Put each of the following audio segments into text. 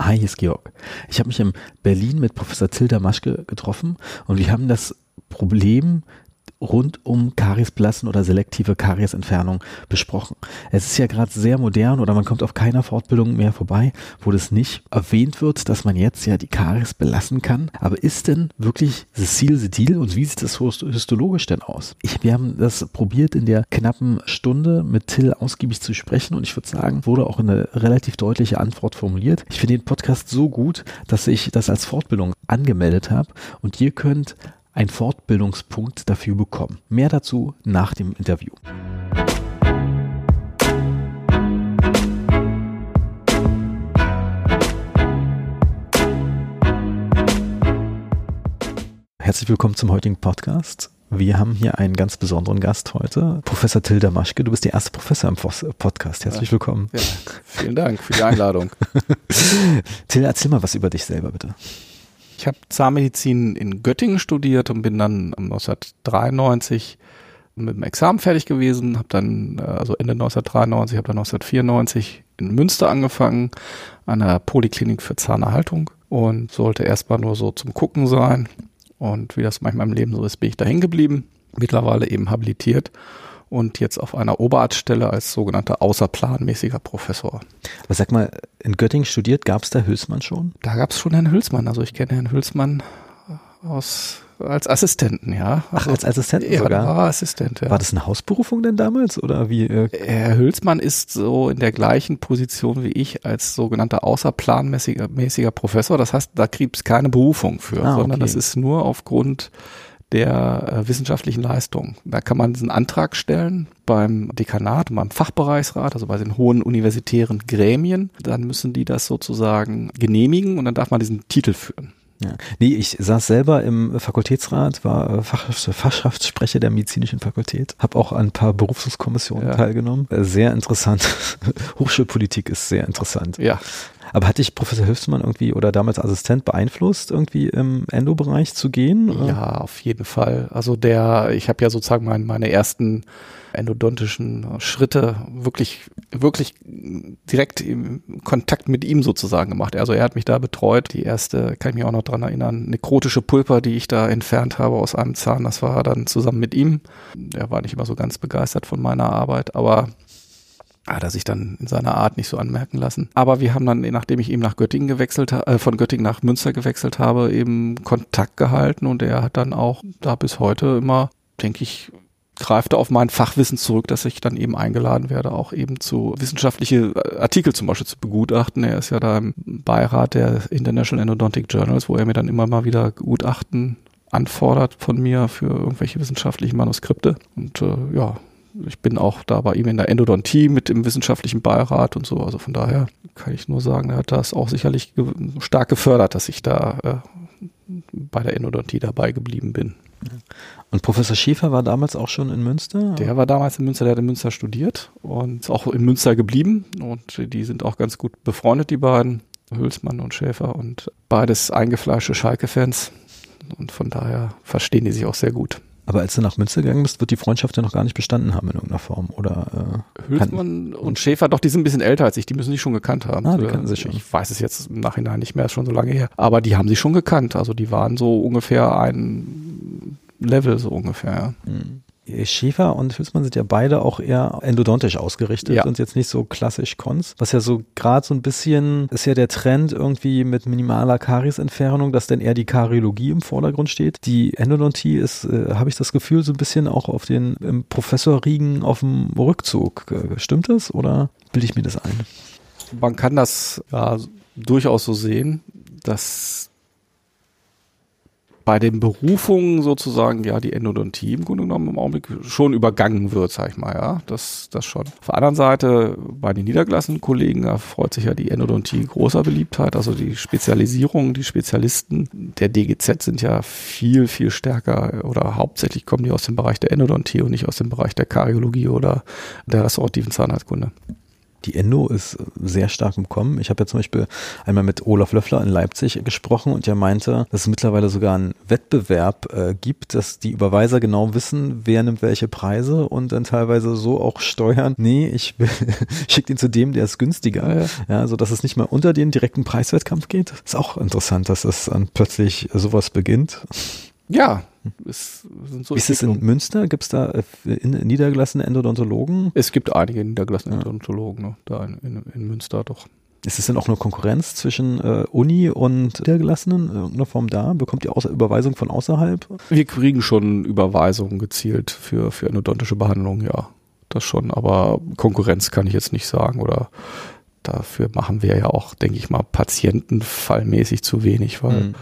Hi, hier ist Georg. Ich habe mich in Berlin mit Professor Tilda Maschke getroffen und wir haben das Problem rund um Kariesblassen oder selektive Kariesentfernung besprochen. Es ist ja gerade sehr modern oder man kommt auf keiner Fortbildung mehr vorbei, wo das nicht erwähnt wird, dass man jetzt ja die Karies belassen kann. Aber ist denn wirklich das Ziel deal und wie sieht das histologisch denn aus? Ich, wir haben das probiert in der knappen Stunde mit Till ausgiebig zu sprechen und ich würde sagen, wurde auch eine relativ deutliche Antwort formuliert. Ich finde den Podcast so gut, dass ich das als Fortbildung angemeldet habe und ihr könnt einen Fortbildungspunkt dafür bekommen. Mehr dazu nach dem Interview. Herzlich willkommen zum heutigen Podcast. Wir haben hier einen ganz besonderen Gast heute, Professor Tilda Maschke. Du bist der erste Professor im Podcast. Herzlich willkommen. Ja, vielen Dank für die Einladung. Tilda, erzähl mal was über dich selber, bitte. Ich habe Zahnmedizin in Göttingen studiert und bin dann 1993 mit dem Examen fertig gewesen, habe dann, äh, also Ende 1993, habe dann 1994 in Münster angefangen, an der Poliklinik für Zahnerhaltung und sollte erstmal nur so zum Gucken sein. Und wie das manchmal im Leben so ist, bin ich da hängen geblieben, mittlerweile eben habilitiert und jetzt auf einer Oberarztstelle als sogenannter außerplanmäßiger Professor. Aber sag mal, in Göttingen studiert, gab es da Hülsmann schon? Da gab es schon Herrn Hülsmann. Also ich kenne Herrn Hülsmann aus als Assistenten, ja. Also, Ach, als Assistenten ja, sogar? War Assistent, ja. War das eine Hausberufung denn damals oder wie? Äh? Herr Hülsmann ist so in der gleichen Position wie ich als sogenannter außerplanmäßiger mäßiger Professor. Das heißt, da gibt es keine Berufung für, ah, sondern okay. das ist nur aufgrund der äh, wissenschaftlichen Leistung. Da kann man diesen Antrag stellen beim Dekanat beim Fachbereichsrat, also bei den hohen universitären Gremien. Dann müssen die das sozusagen genehmigen und dann darf man diesen Titel führen. Ja. Nee, ich saß selber im Fakultätsrat, war äh, Fach, Fachschaftssprecher der medizinischen Fakultät, habe auch an ein paar Berufskommissionen ja. teilgenommen. Äh, sehr interessant. Hochschulpolitik ist sehr interessant. Ja. Aber hat dich Professor Hilfsmann irgendwie oder damals Assistent beeinflusst, irgendwie im Endo-Bereich zu gehen? Ja, auf jeden Fall. Also der, ich habe ja sozusagen mein, meine ersten endodontischen Schritte wirklich, wirklich direkt im Kontakt mit ihm sozusagen gemacht. Also er hat mich da betreut. Die erste, kann ich mich auch noch dran erinnern, nekrotische Pulper, die ich da entfernt habe aus einem Zahn, das war dann zusammen mit ihm. Er war nicht immer so ganz begeistert von meiner Arbeit, aber hat er sich dann in seiner Art nicht so anmerken lassen. Aber wir haben dann, nachdem ich eben nach Göttingen gewechselt, äh, von Göttingen nach Münster gewechselt habe, eben Kontakt gehalten und er hat dann auch da bis heute immer, denke ich, greift auf mein Fachwissen zurück, dass ich dann eben eingeladen werde, auch eben zu wissenschaftliche Artikel zum Beispiel zu begutachten. Er ist ja da im Beirat der International Endodontic Journals, wo er mir dann immer mal wieder Gutachten anfordert von mir für irgendwelche wissenschaftlichen Manuskripte. Und äh, ja, ich bin auch da bei ihm in der Endodontie mit im wissenschaftlichen Beirat und so. Also von daher kann ich nur sagen, er hat das auch sicherlich stark gefördert, dass ich da äh, bei der Endodontie dabei geblieben bin. Und Professor Schäfer war damals auch schon in Münster? Der war damals in Münster, der hat in Münster studiert und ist auch in Münster geblieben. Und die sind auch ganz gut befreundet, die beiden, Hülsmann und Schäfer. Und beides eingefleischte Schalke-Fans. Und von daher verstehen die sich auch sehr gut. Aber als du nach Münster gegangen bist, wird die Freundschaft ja noch gar nicht bestanden haben in irgendeiner Form, oder? Äh, Hülsmann und Schäfer, doch, die sind ein bisschen älter als ich, die müssen sich schon gekannt haben. Ah, die kannten sich schon. Ich weiß es jetzt im Nachhinein nicht mehr, ist schon so lange her. Aber die haben sich schon gekannt, also die waren so ungefähr ein Level, so ungefähr, ja. Mhm. Schäfer und Hülsmann sind ja beide auch eher endodontisch ausgerichtet ja. und jetzt nicht so klassisch Cons. Was ja so gerade so ein bisschen ist ja der Trend irgendwie mit minimaler Kariesentfernung, dass dann eher die Kariologie im Vordergrund steht. Die Endodontie ist, äh, habe ich das Gefühl, so ein bisschen auch auf den im Professorriegen auf dem Rückzug. Stimmt das oder bilde ich mir das ein? Man kann das ja durchaus so sehen, dass bei den Berufungen sozusagen ja die Endodontie im Grunde genommen im Augenblick schon übergangen wird, sag ich mal, ja, das, das schon. Auf der anderen Seite bei den niedergelassenen Kollegen erfreut sich ja die Endodontie großer Beliebtheit, also die Spezialisierung, die Spezialisten der DGZ sind ja viel, viel stärker oder hauptsächlich kommen die aus dem Bereich der Endodontie und nicht aus dem Bereich der Kariologie oder der restaurativen Zahnarztkunde. Die Endo ist sehr stark im Kommen. Ich habe ja zum Beispiel einmal mit Olaf Löffler in Leipzig gesprochen und der meinte, dass es mittlerweile sogar einen Wettbewerb äh, gibt, dass die Überweiser genau wissen, wer nimmt welche Preise und dann teilweise so auch steuern. Nee, ich schicke den zu dem, der ist günstiger. Ja, ja. so dass es nicht mehr unter den direkten Preiswettkampf geht. Ist auch interessant, dass es dann plötzlich sowas beginnt. Ja, es sind so Wie ist es in Münster? Gibt es da äh, niedergelassene Endodontologen? Es gibt einige niedergelassene ja. Endodontologen ne, da in, in, in, Münster doch. Ist es denn auch eine Konkurrenz zwischen äh, Uni und Niedergelassenen in irgendeiner Form da? Bekommt ihr Außer Überweisung von außerhalb? Wir kriegen schon Überweisungen gezielt für, für endodontische Behandlung, ja. Das schon, aber Konkurrenz kann ich jetzt nicht sagen oder dafür machen wir ja auch, denke ich mal, patientenfallmäßig zu wenig, weil mhm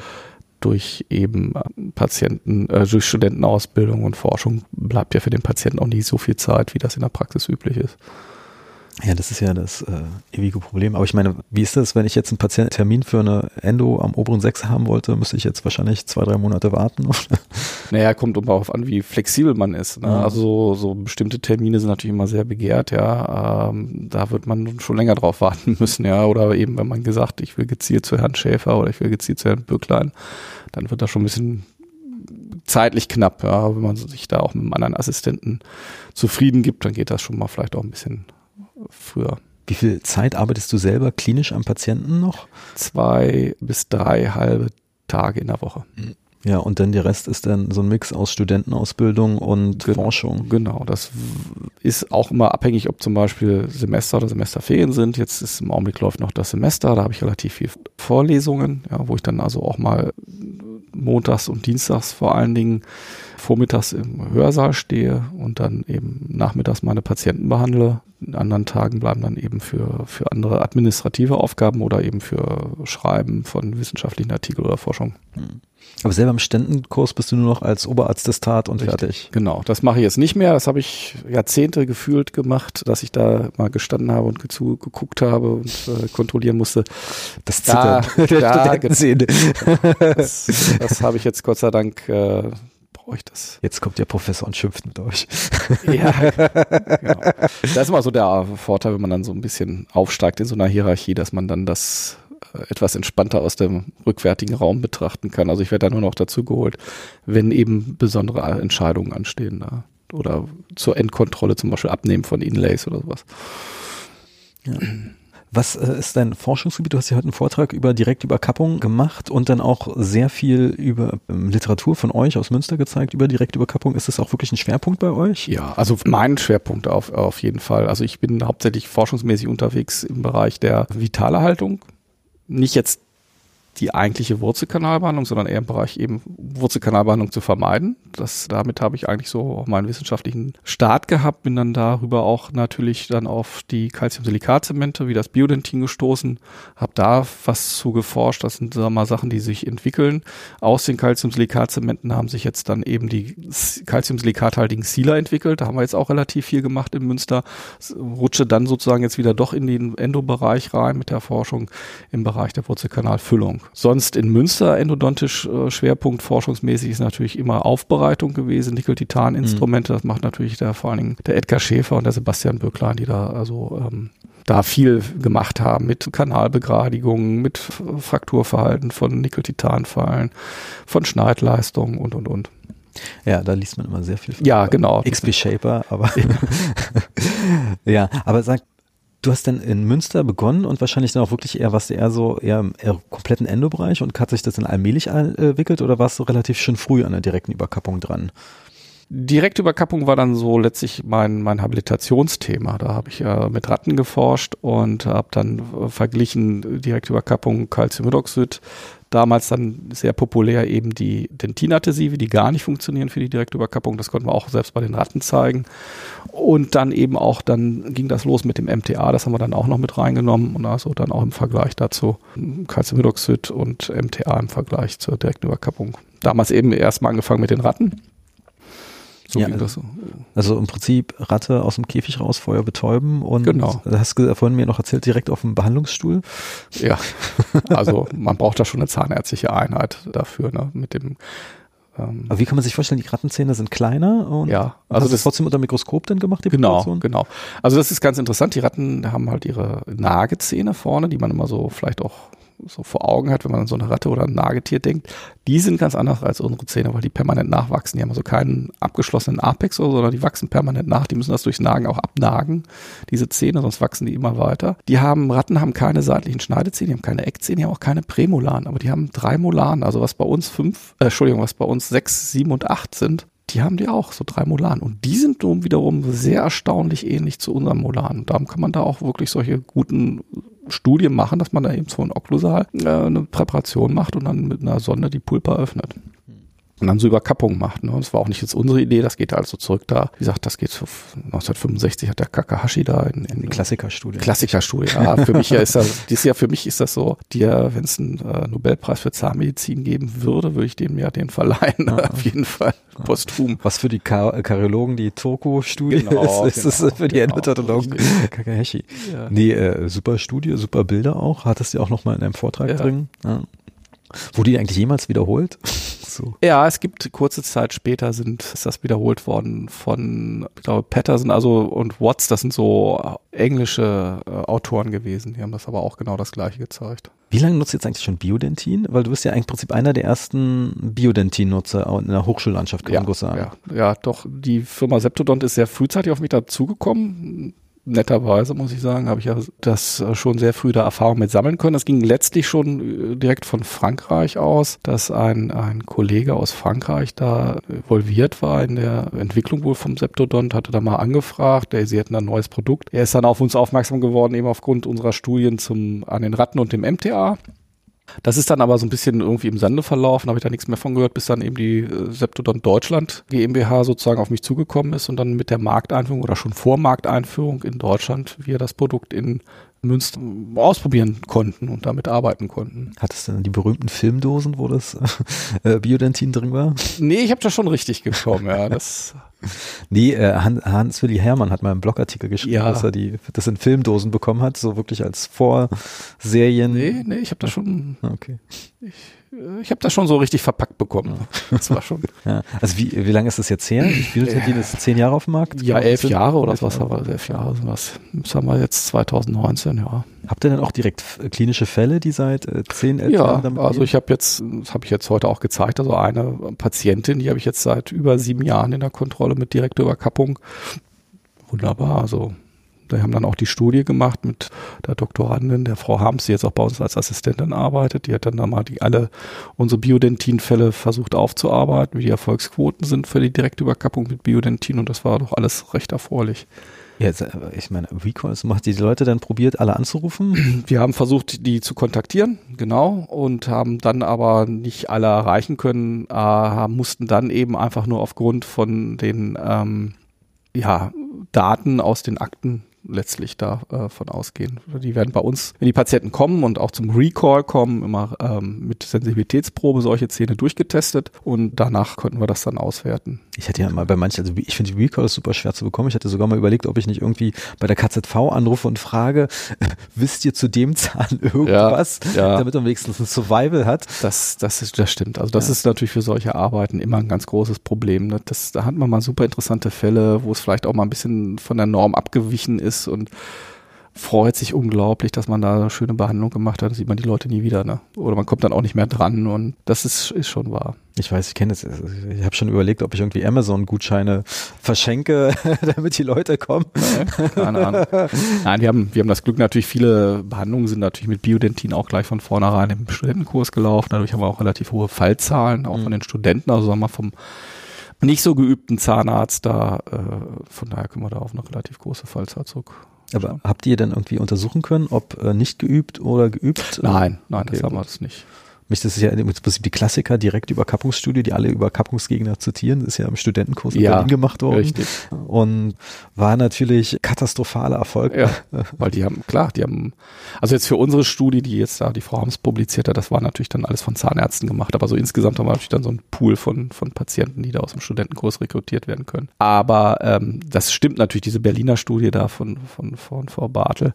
durch eben ähm, Patienten, äh, durch Studentenausbildung und Forschung bleibt ja für den Patienten auch nicht so viel Zeit, wie das in der Praxis üblich ist. Ja, das ist ja das äh, ewige Problem. Aber ich meine, wie ist das, wenn ich jetzt einen Patiententermin für eine Endo am oberen Sechs haben wollte, müsste ich jetzt wahrscheinlich zwei, drei Monate warten? naja, kommt immer darauf an, wie flexibel man ist. Ne? Ja. Also so bestimmte Termine sind natürlich immer sehr begehrt, ja. Ähm, da wird man schon länger drauf warten müssen, ja. Oder eben, wenn man gesagt, ich will gezielt zu Herrn Schäfer oder ich will gezielt zu Herrn Böcklein, dann wird das schon ein bisschen zeitlich knapp, ja. Wenn man sich da auch mit einem anderen Assistenten zufrieden gibt, dann geht das schon mal vielleicht auch ein bisschen früher. Wie viel Zeit arbeitest du selber klinisch am Patienten noch? Zwei bis drei halbe Tage in der Woche. Ja, und dann der Rest ist dann so ein Mix aus Studentenausbildung und Ge Forschung. Genau, das ist auch immer abhängig, ob zum Beispiel Semester oder Semesterferien sind. Jetzt ist im Augenblick läuft noch das Semester, da habe ich relativ viel Vorlesungen, ja, wo ich dann also auch mal montags und dienstags vor allen Dingen vormittags im Hörsaal stehe und dann eben nachmittags meine Patienten behandle. In anderen Tagen bleiben dann eben für, für andere administrative Aufgaben oder eben für Schreiben von wissenschaftlichen Artikeln oder Forschung. Hm. Aber selber im Ständenkurs bist du nur noch als Oberarzt des Tat und Richtig. fertig. Genau, das mache ich jetzt nicht mehr. Das habe ich Jahrzehnte gefühlt gemacht, dass ich da mal gestanden habe und geguckt habe und äh, kontrollieren musste. Das Zittern da, da, das, das habe ich jetzt Gott sei Dank äh, brauche ich das. Jetzt kommt der Professor und schimpft mit euch. ja, genau. Das ist immer so der Vorteil, wenn man dann so ein bisschen aufsteigt in so einer Hierarchie, dass man dann das äh, etwas entspannter aus dem rückwärtigen Raum betrachten kann. Also ich werde da nur noch dazu geholt, wenn eben besondere Entscheidungen anstehen da. Oder zur Endkontrolle zum Beispiel Abnehmen von Inlays oder sowas. Ja. Was äh, ist dein Forschungsgebiet? Du hast ja heute einen Vortrag über Direktüberkappung gemacht und dann auch sehr viel über ähm, Literatur von euch aus Münster gezeigt über Direktüberkappung. Ist das auch wirklich ein Schwerpunkt bei euch? Ja, also mein Schwerpunkt auf, auf jeden Fall. Also ich bin hauptsächlich forschungsmäßig unterwegs im Bereich der Vitalerhaltung. Nicht jetzt die eigentliche Wurzelkanalbehandlung, sondern eher im Bereich eben Wurzelkanalbehandlung zu vermeiden. Das, damit habe ich eigentlich so auch meinen wissenschaftlichen Start gehabt, bin dann darüber auch natürlich dann auf die Calciumsilikatzemente wie das Biodentin gestoßen, habe da was zu geforscht. Das sind sagen wir mal Sachen, die sich entwickeln. Aus den Calciumsilikatzementen haben sich jetzt dann eben die Calciumsilikathaltigen Sealer entwickelt. Da haben wir jetzt auch relativ viel gemacht in Münster. Rutsche dann sozusagen jetzt wieder doch in den Endobereich rein mit der Forschung im Bereich der Wurzelkanalfüllung. Sonst in Münster endodontisch äh, Schwerpunkt forschungsmäßig ist natürlich immer Aufbereitung gewesen, Nickel-Titan-Instrumente. Mhm. Das macht natürlich der, vor allen Dingen der Edgar Schäfer und der Sebastian Böcklein, die da also ähm, da viel gemacht haben mit Kanalbegradigungen, mit Frakturverhalten von Nickel-Titan-Fallen, von Schneidleistungen und und und. Ja, da liest man immer sehr viel. Von ja, genau. XP Shaper, aber ja, aber sag, Du hast dann in Münster begonnen und wahrscheinlich dann auch wirklich eher, was eher so eher im kompletten Endobereich und hat sich das dann allmählich entwickelt oder warst du relativ schön früh an der direkten Überkappung dran? Direktüberkappung war dann so letztlich mein, mein Habilitationsthema. Da habe ich äh, mit Ratten geforscht und habe dann äh, verglichen Direktüberkappung Calciumhydroxid damals dann sehr populär eben die Dentinadhesive, die gar nicht funktionieren für die Direktüberkappung. Das konnten wir auch selbst bei den Ratten zeigen. Und dann eben auch, dann ging das los mit dem MTA, das haben wir dann auch noch mit reingenommen und also dann auch im Vergleich dazu Calciumhydroxid und MTA im Vergleich zur Direktüberkappung. Damals eben erstmal angefangen mit den Ratten so ja, das so. Also im Prinzip Ratte aus dem Käfig raus, Feuer betäuben und genau. hast du vorhin mir noch erzählt, direkt auf dem Behandlungsstuhl. Ja, also man braucht da schon eine zahnärztliche Einheit dafür, ne? mit dem Ähm, Aber wie kann man sich vorstellen, die Rattenzähne sind kleiner und ja, also das ist trotzdem unter Mikroskop dann gemacht, die Genau, Population? genau. Also das ist ganz interessant. Die Ratten haben halt ihre Nagezähne vorne, die man immer so vielleicht auch so vor Augen hat, wenn man an so eine Ratte oder ein Nagetier denkt. Die sind ganz anders als unsere Zähne, weil die permanent nachwachsen. Die haben also keinen abgeschlossenen Apex, oder so, sondern die wachsen permanent nach. Die müssen das durchs Nagen auch abnagen, diese Zähne, sonst wachsen die immer weiter. Die haben, Ratten haben keine seitlichen Schneidezähne, die haben keine Eckzähne, die haben auch keine Prämolaren, aber die haben drei Molaren. Also was bei uns fünf, äh, Entschuldigung, was bei uns sechs, sieben und acht sind, die haben die auch, so drei Molaren. Und die sind nun wiederum sehr erstaunlich ähnlich zu unseren Molaren. Darum kann man da auch wirklich solche guten Studien machen, dass man da eben so ein Okklusal äh, eine Präparation macht und dann mit einer Sonde die Pulpa öffnet. Und dann so Überkappung macht. Ne? Das war auch nicht jetzt unsere Idee, das geht also zurück da. Wie gesagt, das geht zu 1965 hat der Kakahashi da in, in Die Klassikerstudie. Klassikerstudie. Ja, für mich ja ist das, dieses Jahr für mich ist das so, dir, wenn es einen äh, Nobelpreis für Zahnmedizin geben würde, würde ich dem ja den verleihen. Ja. Auf jeden Fall. Posthum. Was für die Ka Kardiologen die Toko-Studie Genau, ist, ist es genau, für die genau. Endodontologen Kakahashi. Ja. Nee, äh, super Studie, super Bilder auch. Hattest du auch noch mal in einem Vortrag Ja. drin. Ja. Wurde die eigentlich jemals wiederholt? So. Ja, es gibt kurze Zeit später sind ist das wiederholt worden von, ich glaube, Patterson, also und Watts, das sind so englische äh, Autoren gewesen. Die haben das aber auch genau das gleiche gezeigt. Wie lange nutzt ihr jetzt eigentlich schon Biodentin? Weil du bist ja eigentlich im Prinzip einer der ersten Biodentin-Nutzer in der Hochschullandschaft, kann man gut sagen. ja, ja, doch, die Firma Septodont ist sehr frühzeitig auf mich dazugekommen. Netterweise muss ich sagen, habe ich ja das äh, schon sehr früh da Erfahrung mit sammeln können. Das ging letztlich schon äh, direkt von Frankreich aus, dass ein, ein Kollege aus Frankreich da involviert war in der Entwicklung wohl vom Septodont, hatte da mal angefragt, der, sie hätten ein neues Produkt. Er ist dann auf uns aufmerksam geworden, eben aufgrund unserer Studien zum, an den Ratten und dem MTA. Das ist dann aber so ein bisschen irgendwie im Sande verlaufen, habe ich da nichts mehr von gehört, bis dann eben die äh, Septodont Deutschland GmbH sozusagen auf mich zugekommen ist und dann mit der Markteinführung oder schon vor Markteinführung in Deutschland wir das Produkt in Münster ausprobieren konnten und damit arbeiten konnten. Hattest du denn die berühmten Filmdosen, wo das äh, Biodentin drin war? Nee, ich habe das schon richtig bekommen, ja. Das, Nee, äh, Han- Hans-Willi Hermann hat mal einen Blogartikel geschrieben, Ja. dass er die, das in Filmdosen bekommen hat, so wirklich als Vorserien. nee, nee, ich habe das schon, Ah, Okay. äh, ich habe das schon so richtig verpackt bekommen. Das war schon, Ja. Also wie, wie lange ist das jetzt her? Biodentin ist zehn Jahre auf dem Markt? ja, elf das- Jahre oder elf was, Jahre. aber elf Jahre sind das. Das haben wir jetzt 2019, ja. Habt ihr denn auch direkt klinische Fälle, die seit äh, zehn, elf Ja, Jahren damit also ich habe jetzt, das habe ich jetzt heute auch gezeigt, also eine Patientin, die habe ich jetzt seit über sieben Jahren in der Kontrolle mit direkter Überkappung. Wunderbar, also wir haben dann auch die Studie gemacht mit der Doktorandin, der Frau Harms, die jetzt auch bei uns als Assistentin arbeitet. Die hat dann da mal die alle unsere Biodentin-Fälle versucht aufzuarbeiten, wie die Erfolgsquoten sind für die direkte Überkappung mit Biodentin und das war doch alles recht erfreulich. Ja, jetzt, ich meine, Recalls macht die Leute dann probiert, alle anzurufen? Wir haben versucht, die zu kontaktieren, genau, und haben dann aber nicht alle erreichen können, äh, mussten dann eben einfach nur aufgrund von den ähm, ja, Daten aus den Akten letztlich davon ausgehen. Die werden bei uns, wenn die Patienten kommen und auch zum Recall kommen, immer ähm, mit Sensibilitätsprobe solche Zähne durchgetestet und danach konnten wir das dann auswerten. Ich hätte ja mal bei manchen, also ich finde die Recalls super schwer zu bekommen. Ich hatte sogar mal überlegt, ob ich nicht irgendwie bei der KZV anrufe und frage, wisst ihr zu dem Zahn irgendwas, ja. damit man wenigstens ein Survival hat? Das, das, ist, das stimmt. Also das Ja. ist natürlich für solche Arbeiten immer ein ganz großes Problem. Ne? Das, da hat man mal super interessante Fälle, wo es vielleicht auch mal ein bisschen von der Norm abgewichen ist und freut sich unglaublich, dass man da eine schöne Behandlung gemacht hat. Dann sieht man die Leute nie wieder. Ne? Oder man kommt dann auch nicht mehr dran und das ist, ist schon wahr. Ich weiß, ich kenne es. Ich habe schon überlegt, ob ich irgendwie Amazon-Gutscheine verschenke, damit die Leute kommen. Keine Ahnung. Nein, wir haben, wir haben das Glück, natürlich viele Behandlungen sind natürlich mit Biodentin auch gleich von vornherein im Studentenkurs gelaufen. Dadurch haben wir auch relativ hohe Fallzahlen, auch Mhm. von den Studenten, also sagen wir mal vom nicht so geübten Zahnarzt da. Äh, von daher können wir da auf eine relativ große Fallzahl zurück. Aber habt ihr dann irgendwie untersuchen können, ob äh, nicht geübt oder geübt? Nein, nein, das Okay, haben wir das nicht. Mich, das ist ja im Prinzip die Klassiker, direkte Überkappungsstudie, die alle Überkappungsgegner zitieren, das ist ja im Studentenkurs in Ja, Berlin gemacht worden. Richtig. Und war natürlich katastrophaler Erfolg. Ja, weil die haben, klar, die haben, also jetzt für unsere Studie, die jetzt da die Frau Hams publiziert hat, das war natürlich dann alles von Zahnärzten gemacht, aber so insgesamt haben wir natürlich dann so einen Pool von, von Patienten, die da aus dem Studentenkurs rekrutiert werden können. Aber ähm, das stimmt natürlich, diese Berliner Studie da von, von, von Frau Bartel,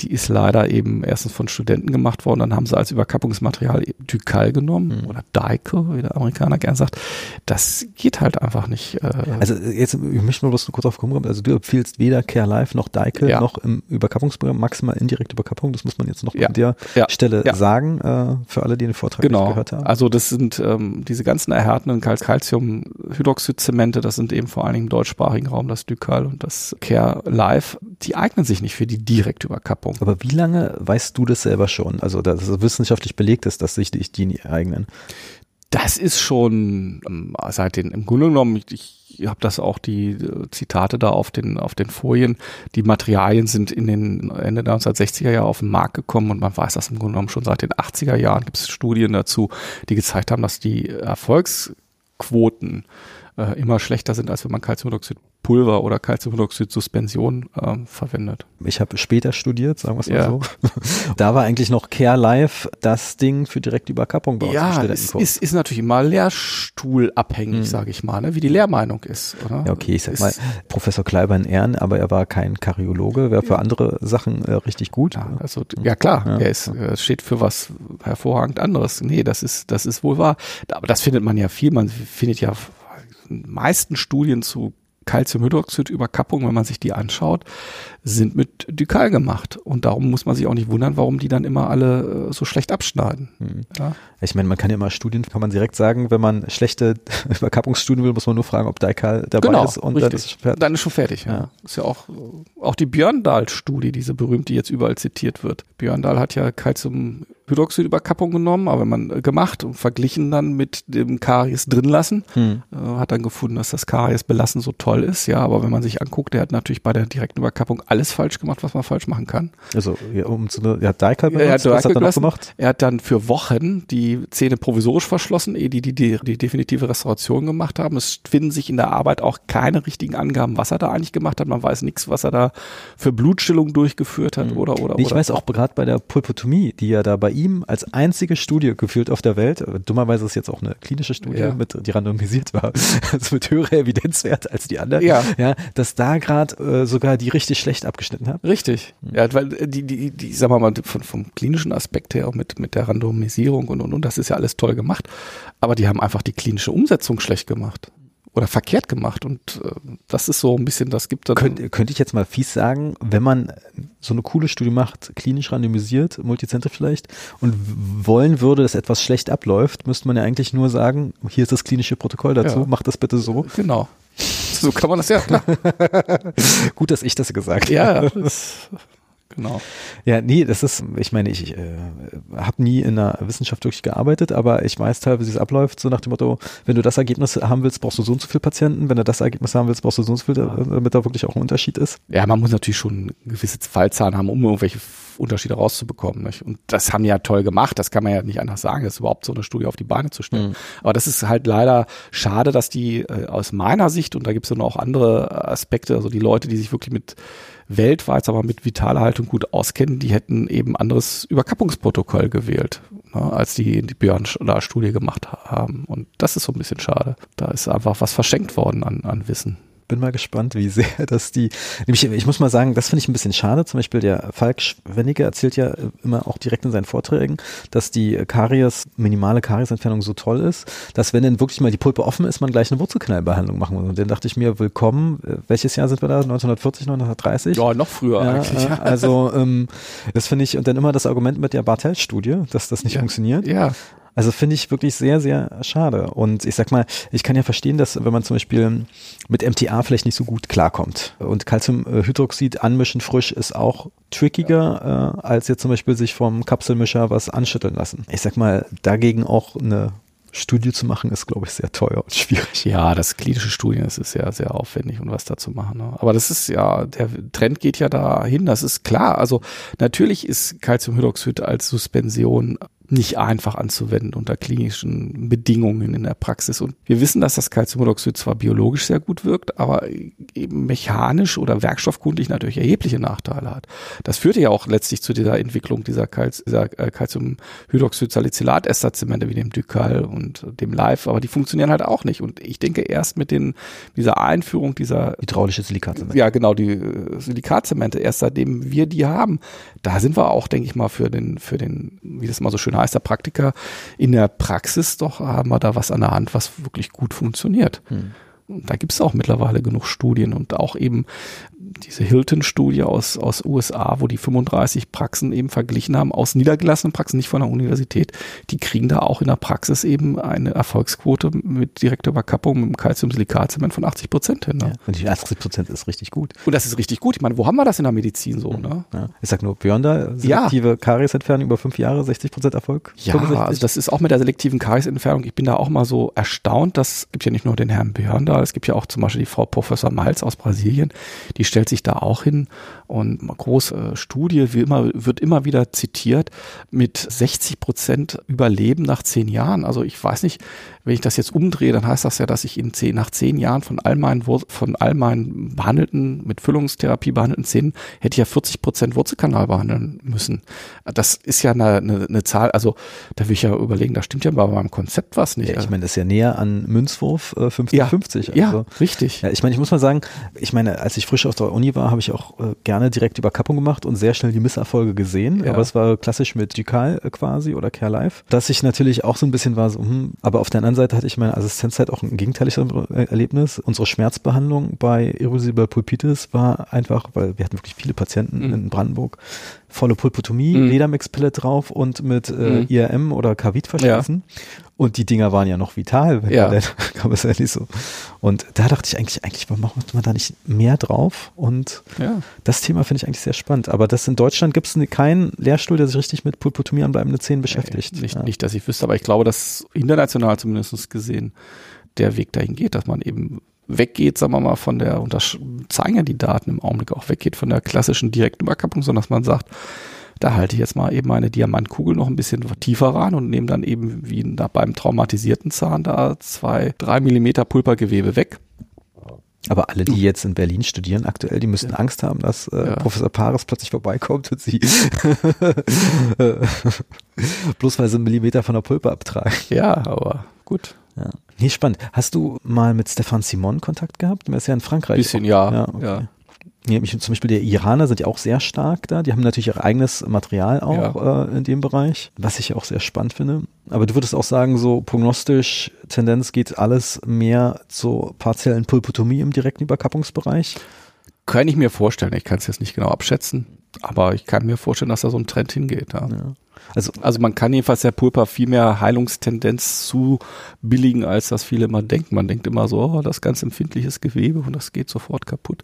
die ist leider eben erstens von Studenten gemacht worden, dann haben sie als Überkappungsmaterial Ducal genommen mhm. oder Daiko, wie der Amerikaner gern sagt. Das geht halt einfach nicht. Äh, also jetzt, ich möchte mal bloß kurz auf kommen. Also du empfiehlst weder Care Live noch Daike ja. noch im Überkappungsprogramm, maximal indirekte Überkappung. Das muss man jetzt noch ja. an der ja. Stelle sagen, äh, für alle, die den Vortrag genau. nicht gehört haben. Also das sind ähm, diese ganzen erhärtenden Calciumhydroxidzemente, das sind eben vor allen Dingen im deutschsprachigen Raum das Ducal und das Care Live, die eignen sich nicht für die direkte Überkappung. Aber wie lange weißt du das selber schon? Also dass es wissenschaftlich belegt ist, dass sich die nie eignen? Das ist schon ähm, seit den, im Grunde genommen, ich, ich habe das auch die äh, Zitate da auf den, auf den Folien. Die Materialien sind in den Ende der 1960er Jahre auf den Markt gekommen und man weiß das im Grunde genommen schon seit den 80er Jahren. Gibt es Studien dazu, die gezeigt haben, dass die Erfolgsquoten äh, immer schlechter sind, als wenn man Calciumdioxid Pulver oder Calciumhydroxid-Suspension ähm, verwendet. Ich habe später studiert, sagen wir es mal ja. so. da war eigentlich noch Care Live das Ding für direkte Überkappung bei ja, uns. Ja, es ist, ist natürlich immer lehrstuhlabhängig, mhm. sage ich mal, ne? wie die Lehrmeinung ist. Oder? Ja, okay, ich sag ist, mal, Professor Kleiber in Ehren, aber er war kein Kariologe, wäre für ja. andere Sachen äh, richtig gut. Ja, also, ja klar, ja. er ist, äh, steht für was hervorragend anderes. Nee, das ist, das ist wohl wahr. Aber das findet man ja viel, man findet ja meisten Studien zu Calciumhydroxid-Überkappung, wenn man sich die anschaut, sind mit Ducal gemacht. Und darum muss man sich auch nicht wundern, warum die dann immer alle äh, so schlecht abschneiden. Hm. Ja? Ich meine, man kann ja immer Studien, kann man direkt sagen, wenn man schlechte Überkappungsstudien will, muss man nur fragen, ob Ducal dabei genau, ist. Und richtig. dann ist fertig. Dann ist schon fertig. Ja. ja. Ist ja auch, auch die Björndal-Studie, diese berühmte, die jetzt überall zitiert wird. Björndal hat ja Calcium Hydroxidüberkappung genommen, aber wenn man äh, gemacht und verglichen dann mit dem Karies drin lassen, hm. äh, hat dann gefunden, dass das Karies belassen so toll ist. Ja, aber wenn man sich anguckt, der hat natürlich bei der direkten Überkappung alles falsch gemacht, was man falsch machen kann. Also ja, um zu, er hat Dicalb er hat was hat er noch gemacht? Er hat dann für Wochen die Zähne provisorisch verschlossen, ehe die die, die die definitive Restauration gemacht haben. Es finden sich in der Arbeit auch keine richtigen Angaben, was er da eigentlich gemacht hat. Man weiß nichts, was er da für Blutstillung durchgeführt hat hm. oder oder. Ich oder. weiß auch gerade bei der Pulpotomie, die ja da bei ihm als einzige Studie gefühlt auf der Welt, dummerweise ist jetzt auch eine klinische Studie, ja. mit, die randomisiert war, also mit höherer Evidenzwert als die anderen, ja. ja dass da gerade äh, sogar die richtig schlecht abgeschnitten haben. Richtig. Mhm. Ja, weil äh, die, die, die, sagen wir mal, von, vom klinischen Aspekt her, auch mit, mit der Randomisierung und, und, und, das ist ja alles toll gemacht, aber die haben einfach die klinische Umsetzung schlecht gemacht oder verkehrt gemacht. Und äh, das ist so ein bisschen, das gibt dann. Könnt, könnte ich jetzt mal fies sagen, wenn man so eine coole Studie macht, klinisch randomisiert, Multicenter vielleicht, und wollen würde, dass etwas schlecht abläuft, müsste man ja eigentlich nur sagen, hier ist das klinische Protokoll dazu, ja. macht das bitte so. Genau. So kann man das ja. Gut, dass ich das gesagt habe. Ja, das Genau. Ja, nee, das ist, ich meine, ich äh, habe nie in der Wissenschaft wirklich gearbeitet, aber ich weiß teilweise, wie es abläuft, so nach dem Motto, wenn du das Ergebnis haben willst, brauchst du so und so viele Patienten, wenn du das Ergebnis haben willst, brauchst du so und so viel, damit da wirklich auch ein Unterschied ist. Ja, man muss natürlich schon gewisse Fallzahlen haben, um irgendwelche Unterschiede rauszubekommen. Nicht? Und das haben die ja toll gemacht, das kann man ja nicht anders sagen, das ist überhaupt so eine Studie auf die Beine zu stellen. Mhm. Aber das ist halt leider schade, dass die äh, aus meiner Sicht, und da gibt es ja noch auch Aspekte, also die Leute, die sich wirklich mit weltweit aber mit vitaler Haltung gut auskennen, die hätten eben anderes Überkappungsprotokoll gewählt, ne, als die die Björn-Studie gemacht haben. Und das ist so ein bisschen schade. Da ist einfach was verschenkt worden an, an Wissen bin mal gespannt, wie sehr das die, nämlich, ich muss mal sagen, das finde ich ein bisschen schade. Zum Beispiel der Falk Schwenniger erzählt ja immer auch direkt in seinen Vorträgen, dass die Karies, minimale Kariesentfernung so toll ist, dass wenn denn wirklich mal die Pulpe offen ist, man gleich eine Wurzelknallbehandlung machen muss. Und dann dachte ich mir, willkommen, äh, welches Jahr sind wir da? 1940, 1930? Ja, noch früher ja, eigentlich. Ja. Also, ähm, das finde ich, und dann immer das Argument mit der Bartels-Studie, dass das nicht ja. funktioniert. Ja. Also finde ich wirklich sehr, sehr schade. Und ich sag mal, ich kann ja verstehen, dass wenn man zum Beispiel mit MTA vielleicht nicht so gut klarkommt und Calciumhydroxid anmischen frisch ist auch trickiger, äh, als jetzt zum Beispiel sich vom Kapselmischer was anschütteln lassen. Ich sag mal, dagegen auch eine Studie zu machen, ist, glaube ich, sehr teuer und schwierig. Ja, das klinische Studien, das ist ja sehr aufwendig und was da zu machen. Ne? Aber das ist ja, der Trend geht ja dahin, das ist klar. Also natürlich ist Calciumhydroxid als Suspension nicht einfach anzuwenden unter klinischen Bedingungen in der Praxis. Und wir wissen, dass das Calciumhydroxid zwar biologisch sehr gut wirkt, aber eben mechanisch oder werkstoffkundlich natürlich erhebliche Nachteile hat. Das führte ja auch letztlich zu dieser Entwicklung dieser, Calci dieser äh, Calciumhydroxid-Salicylat-Ester-Zemente wie dem Ducal und dem Live, aber die funktionieren halt auch nicht. Und ich denke erst mit den, dieser Einführung dieser hydraulische Silikatzemente. Ja, genau, die äh, Silikatzemente, erst seitdem wir die haben, da sind wir auch, denke ich mal, für den, für den, wie das mal so schön Seminarmeisterpraktiker in der Praxis doch haben wir da was an der Hand, was wirklich gut funktioniert. Hm. Da gibt es auch mittlerweile genug Studien und auch eben diese Hilton-Studie aus, aus USA, wo die 35 Praxen eben verglichen haben, aus niedergelassenen Praxen, nicht von der Universität, die kriegen da auch in der Praxis eben eine Erfolgsquote mit direkter Überkappung mit dem Calciumsilikazement von 80 Prozent hin. Ne? Ja, und die 80 Prozent ist richtig gut. Und das ist richtig gut. Ich meine, wo haben wir das in der Medizin so? Ne? Ja. Ich sag nur, Björn da, selektive ja. Kariesentfernung über fünf Jahre, 60 Prozent Erfolg. Ja, 65. also das ist auch mit der selektiven Kariesentfernung. Ich bin da auch mal so erstaunt. Das gibt ja nicht nur den Herrn Björn da, es gibt ja auch zum Beispiel die Frau Professor Malz aus Brasilien, die stellt sich da auch hin und eine große Studie wie immer, wird immer wieder zitiert mit 60 Prozent Überleben nach zehn Jahren. Also ich weiß nicht, wenn ich das jetzt umdrehe, dann heißt das ja, dass ich in zehn, nach zehn Jahren von all meinen, von all meinen behandelten, mit Füllungstherapie behandelten Zähnen, hätte ich ja 40 Prozent Wurzelkanal behandeln müssen. Das ist ja eine, eine, eine Zahl, also da will ich ja überlegen, da stimmt ja bei meinem Konzept was nicht. Ja, ich meine, das ist ja näher an Münzwurf äh, 50-50. Ja, also, ja, richtig. Ja, ich meine, ich muss mal sagen, ich meine, als ich frisch aus der Uni war, habe ich auch äh, gerne direkt Überkappung gemacht und sehr schnell die Misserfolge gesehen. Ja. Aber es war klassisch mit Ducal äh, quasi oder Care Life. Dass ich natürlich auch so ein bisschen war, so, hm, aber auf der anderen Seite hatte ich meine Assistenzzeit auch ein gegenteiliges Erlebnis. Unsere Schmerzbehandlung bei Irreversible Pulpitis war einfach, weil wir hatten wirklich viele Patienten mhm. in Brandenburg, volle Pulpotomie, mhm. Ledermix-Pille drauf und mit äh, mhm. IRM oder Kavit verschließen. Ja. Und die Dinger waren ja noch vital, wenn ja. kam es ehrlich so. Und da dachte ich eigentlich, eigentlich warum macht man da nicht mehr drauf? Und ja. das Thema finde ich eigentlich sehr spannend. Aber das in Deutschland gibt es keinen Lehrstuhl, der sich richtig mit Pulpotomie an bleibenden Zähnen beschäftigt. Nee, nicht, ja. nicht, dass ich wüsste, aber ich glaube, dass international zumindest gesehen der Weg dahin geht, dass man eben weggeht, sagen wir mal, von der, und das zeigen ja die Daten im Augenblick auch, weggeht von der klassischen Direktüberkappung, sondern dass man sagt, da halte ich jetzt mal eben meine Diamantkugel noch ein bisschen tiefer ran und nehme dann eben wie beim traumatisierten Zahn da zwei, drei Millimeter Pulpergewebe weg. Aber alle, die jetzt in Berlin studieren aktuell, die müssten ja. Angst haben, dass äh, ja. Professor Paris plötzlich vorbeikommt und sie bloß weil sie einen Millimeter von der Pulpe abtragen. Ja, aber gut. Ja. Nee, spannend. Hast du mal mit Stefan Simon Kontakt gehabt? Er ist ja in Frankreich. Bisschen, ja. Ja, okay. ja. Ja, zum Beispiel der Iraner sind ja auch sehr stark da. Die haben natürlich ihr eigenes Material auch ja. äh, in dem Bereich, was ich ja auch sehr spannend finde. Aber du würdest auch sagen, so prognostisch Tendenz geht alles mehr zur partiellen Pulpotomie im direkten Überkappungsbereich? Kann ich mir vorstellen. Ich kann es jetzt nicht genau abschätzen, aber ich kann mir vorstellen, dass da so ein Trend hingeht. Ja. ja. Also, also man kann jedenfalls der Pulpa viel mehr Heilungstendenz zu billigen, als das viele immer denken. Man denkt immer so, oh, das ganz empfindliches Gewebe und das geht sofort kaputt.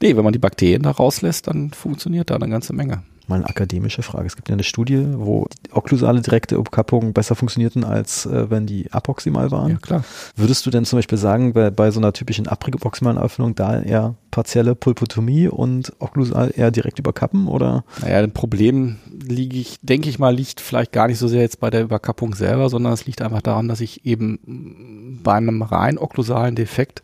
Nee, wenn man die Bakterien da rauslässt, dann funktioniert da eine ganze Menge mal eine akademische Frage. Es gibt ja eine Studie, wo okklusale direkte Umkappungen besser funktionierten, als äh, wenn die apoximal waren. Ja, klar. Würdest du denn zum Beispiel sagen, bei, bei so einer typischen aproximalen Öffnung da eher partielle Pulpotomie und okklusal eher direkt überkappen oder? Naja, ein Problem liege ich, denke ich mal, liegt vielleicht gar nicht so sehr jetzt bei der Überkappung selber, sondern es liegt einfach daran, dass ich eben bei einem rein okklusalen Defekt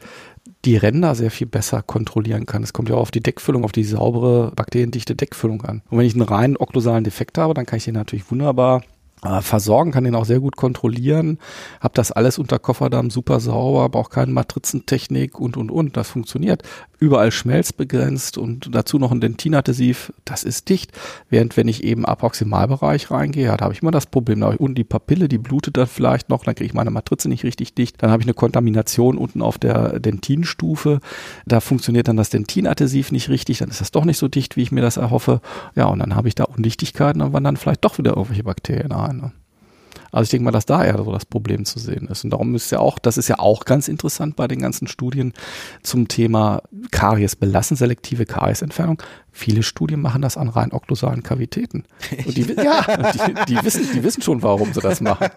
die Ränder sehr viel besser kontrollieren kann. Es kommt ja auch auf die Deckfüllung, auf die saubere, bakteriendichte Deckfüllung an. Und wenn ich einen reinen okklusalen Defekt habe, dann kann ich den natürlich wunderbar versorgen, kann den auch sehr gut kontrollieren, habe das alles unter Kofferdamm super sauber, brauche keine Matrizentechnik und und und, das funktioniert. Überall schmelzbegrenzt und dazu noch ein Dentinadhesiv, das ist dicht. Während wenn ich eben Approximalbereich reingehe, da habe ich immer das Problem, da habe ich unten die Papille, die blutet dann vielleicht noch, dann kriege ich meine Matrize nicht richtig dicht, dann habe ich eine Kontamination unten auf der Dentinstufe, da funktioniert dann das Dentinadhesiv nicht richtig, dann ist das doch nicht so dicht, wie ich mir das erhoffe. Ja, und dann habe ich da Undichtigkeiten, dann wandern vielleicht doch wieder irgendwelche Bakterien ein. Ne? Also ich denke mal, dass da eher so das Problem zu sehen ist. Und darum ist ja auch, das ist ja auch ganz interessant bei den ganzen Studien zum Thema Karies belassen, selektive Kariesentfernung. Viele Studien machen das an rein okklusalen Kavitäten. Und die, ja, die, die, wissen, die wissen schon, warum sie das machen.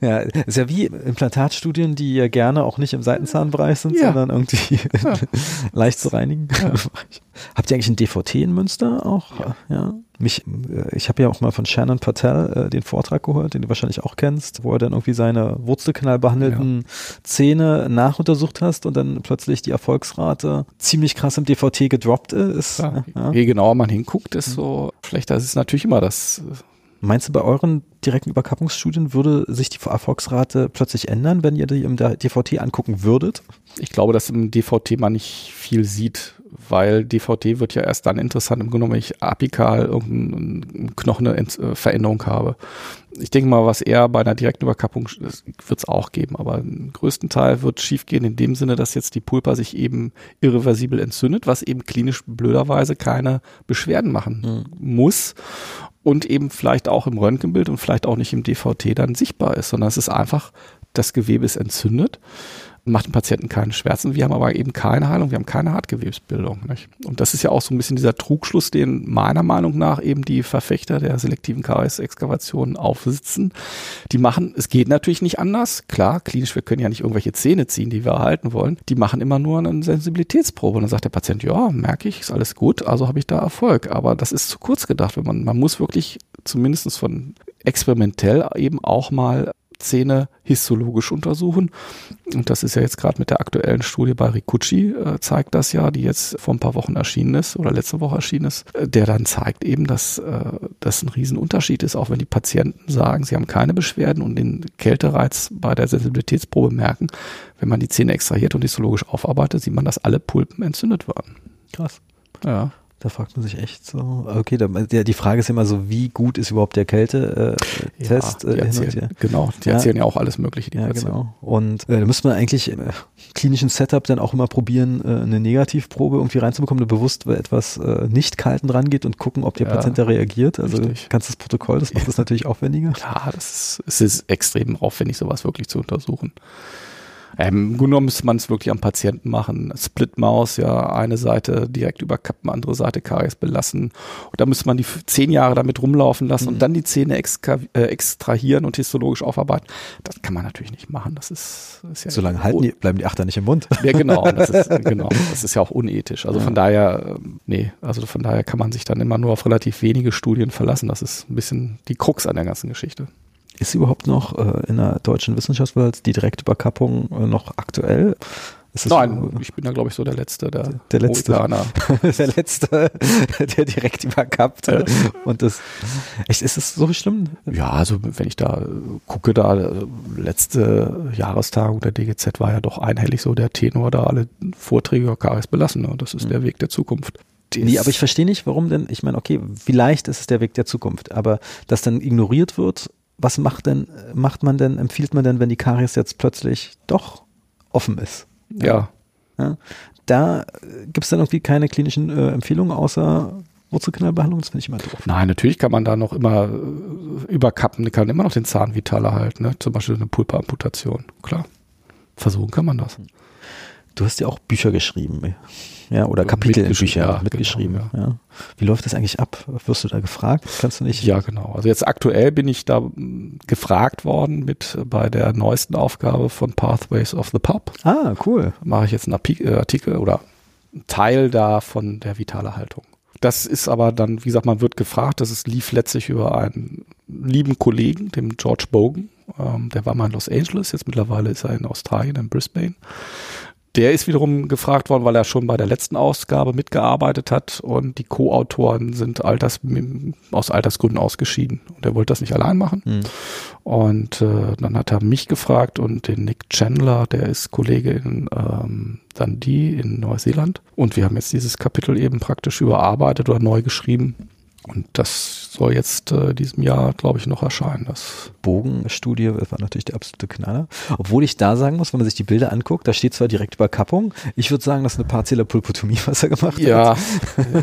ja, ist ja wie Implantatstudien, die ja gerne auch nicht im Seitenzahnbereich sind, ja. sondern irgendwie ja. leicht zu reinigen. Ja. Habt ihr eigentlich ein DVT in Münster auch? Ja. Mich, äh, ich habe ja auch mal von Shannon Patel äh, den Vortrag gehört, den du wahrscheinlich auch kennst, wo er dann irgendwie seine Wurzelkanal behandelten ja. Zähne nachuntersucht hast und dann plötzlich die Erfolgsrate ziemlich krass im DVT gedroppt ist. Ja, ja. Je genauer man hinguckt, desto schlechter ist es natürlich immer das. Äh, Meinst du, bei euren direkten Überkappungsstudien würde sich die Erfolgsrate plötzlich ändern, wenn ihr die im DVT angucken würdet? Ich glaube, dass im DVT man nicht viel sieht, weil DVT wird ja erst dann interessant, im Grunde, wenn ich apikal irgendeine Knochenveränderung habe. Ich denke mal, was eher bei einer direkten Überkappung wird es auch geben, aber im größten Teil wird schiefgehen in dem Sinne, dass jetzt die Pulpa sich eben irreversibel entzündet, was eben klinisch blöderweise keine Beschwerden machen mhm. muss und eben vielleicht auch im Röntgenbild und vielleicht auch nicht im DVT dann sichtbar ist, sondern es ist einfach, das Gewebe ist entzündet macht dem Patienten keine Schmerzen. Wir haben aber eben keine Heilung, wir haben keine Hartgewebsbildung. Nicht? Und das ist ja auch so ein bisschen dieser Trugschluss, den meiner Meinung nach eben die Verfechter der selektiven Karies-Exkavation aufsitzen. Die machen, es geht natürlich nicht anders. Klar, klinisch, wir können ja nicht irgendwelche Zähne ziehen, die wir erhalten wollen. Die machen immer nur eine Sensibilitätsprobe. Und dann sagt der Patient, ja, merke ich, ist alles gut, also habe ich da Erfolg. Aber das ist zu kurz gedacht. Wenn man, man muss wirklich zumindest von experimentell eben auch mal Zähne histologisch untersuchen. Und das ist ja jetzt gerade mit der aktuellen Studie bei Rikuchi, äh, zeigt das ja, die jetzt vor ein paar Wochen erschienen ist oder letzte Woche erschienen ist, äh, der dann zeigt eben, dass äh, das ein Riesenunterschied ist, auch wenn die Patienten sagen, sie haben keine Beschwerden und den Kältereiz bei der Sensibilitätsprobe merken. Wenn man die Zähne extrahiert und histologisch aufarbeitet, sieht man, dass alle Pulpen entzündet waren. Krass. Ja. Da fragt man sich echt so, okay, da, die Frage ist immer so, wie gut ist überhaupt der Kältetest? Äh, ja, äh, genau, die ja. erzählen ja auch alles Mögliche. ja, genau. Und äh, da müsste man eigentlich im äh, klinischen Setup dann auch immer probieren, äh, eine Negativprobe irgendwie reinzubekommen, eine bewusst etwas äh, nicht kalten rangeht und gucken, ob der ja, Patient da reagiert. Also richtig. kannst das Protokoll, das macht das natürlich aufwendiger. Ja, das ist, es ist extrem aufwendig, sowas wirklich zu untersuchen. Ähm, genommen müsste man es wirklich am Patienten machen. Split-Maus, ja, eine Seite direkt überkappen, andere Seite Karies belassen. Und da müsste man die zehn Jahre damit rumlaufen lassen mhm. und dann die Zähne äh, extrahieren und histologisch aufarbeiten. Das kann man natürlich nicht machen. Das ist, ist ja Solange halten die, bleiben die Achter nicht im Mund. Ja, genau. Das ist, genau. Das ist ja auch unethisch. Also ja. von daher, ähm, nee, also von daher kann man sich dann immer nur auf relativ wenige Studien verlassen. Das ist ein bisschen die Krux an der ganzen Geschichte. Ist überhaupt noch äh, in der deutschen Wissenschaftswelt die Direktüberkappung äh, noch aktuell? Nein, so, ich bin da glaube ich so der Letzte, der, der Letzte, der Letzte, der direkt überkappt. Ja. Und das, echt, ist es so schlimm? Ja, also wenn ich da gucke, da letzte Jahrestagung der DGZ war ja doch einhellig so der Tenor, da alle Vorträge Karies belassen. Ne? Das ist mhm. der Weg der Zukunft. Nee, aber ich verstehe nicht, warum denn, ich meine, okay, vielleicht ist es der Weg der Zukunft, aber dass dann ignoriert wird, was macht denn, macht man denn, empfiehlt man denn, wenn die Karies jetzt plötzlich doch offen ist? Ja. ja? Da gibt es dann irgendwie keine klinischen äh, Empfehlungen außer Wurzelkanalbehandlung, das finde ich immer doof. Nein, natürlich kann man da noch immer äh, überkappen, kann immer noch den Zahn vital erhalten, ne? zum Beispiel eine Pulpa-Amputation, klar. Versuchen kann man das. Du hast ja auch Bücher geschrieben ja, oder Kapitel in Bücher ja, mitgeschrieben. Genau, ja. ja. Wie läuft das eigentlich ab? Wirst du da gefragt? Kannst du nicht? Ja, genau. Also jetzt aktuell bin ich da hm, gefragt worden mit äh, bei der neuesten Aufgabe von Pathways of the Pub. Ah, cool. Mache ich jetzt einen äh, Artikel oder einen Teil da von der vitale Haltung. Das ist aber dann, wie gesagt, man wird gefragt, das ist, lief letztlich über einen lieben Kollegen, dem George Bogan. Ähm, der war mal in Los Angeles, jetzt mittlerweile ist er in Australien, in Brisbane. Der ist wiederum gefragt worden, weil er schon bei der letzten Ausgabe mitgearbeitet hat und die Co-Autoren sind Alters, aus Altersgründen ausgeschieden. Und er wollte das nicht allein machen. Mhm. Und äh, dann hat er mich gefragt und den Nick Chandler, der ist Kollege in ähm, Dundee in Neuseeland. Und wir haben jetzt dieses Kapitel eben praktisch überarbeitet oder neu geschrieben. Und das soll jetzt äh, diesem Jahr, glaube ich, noch erscheinen. Das Bogenstudie war natürlich der absolute Knaller. Obwohl ich da sagen muss, wenn man sich die Bilder anguckt, da steht zwar direkt Überkappung. Ich würde sagen, das ist eine partielle Pulpotomie, was er gemacht ja.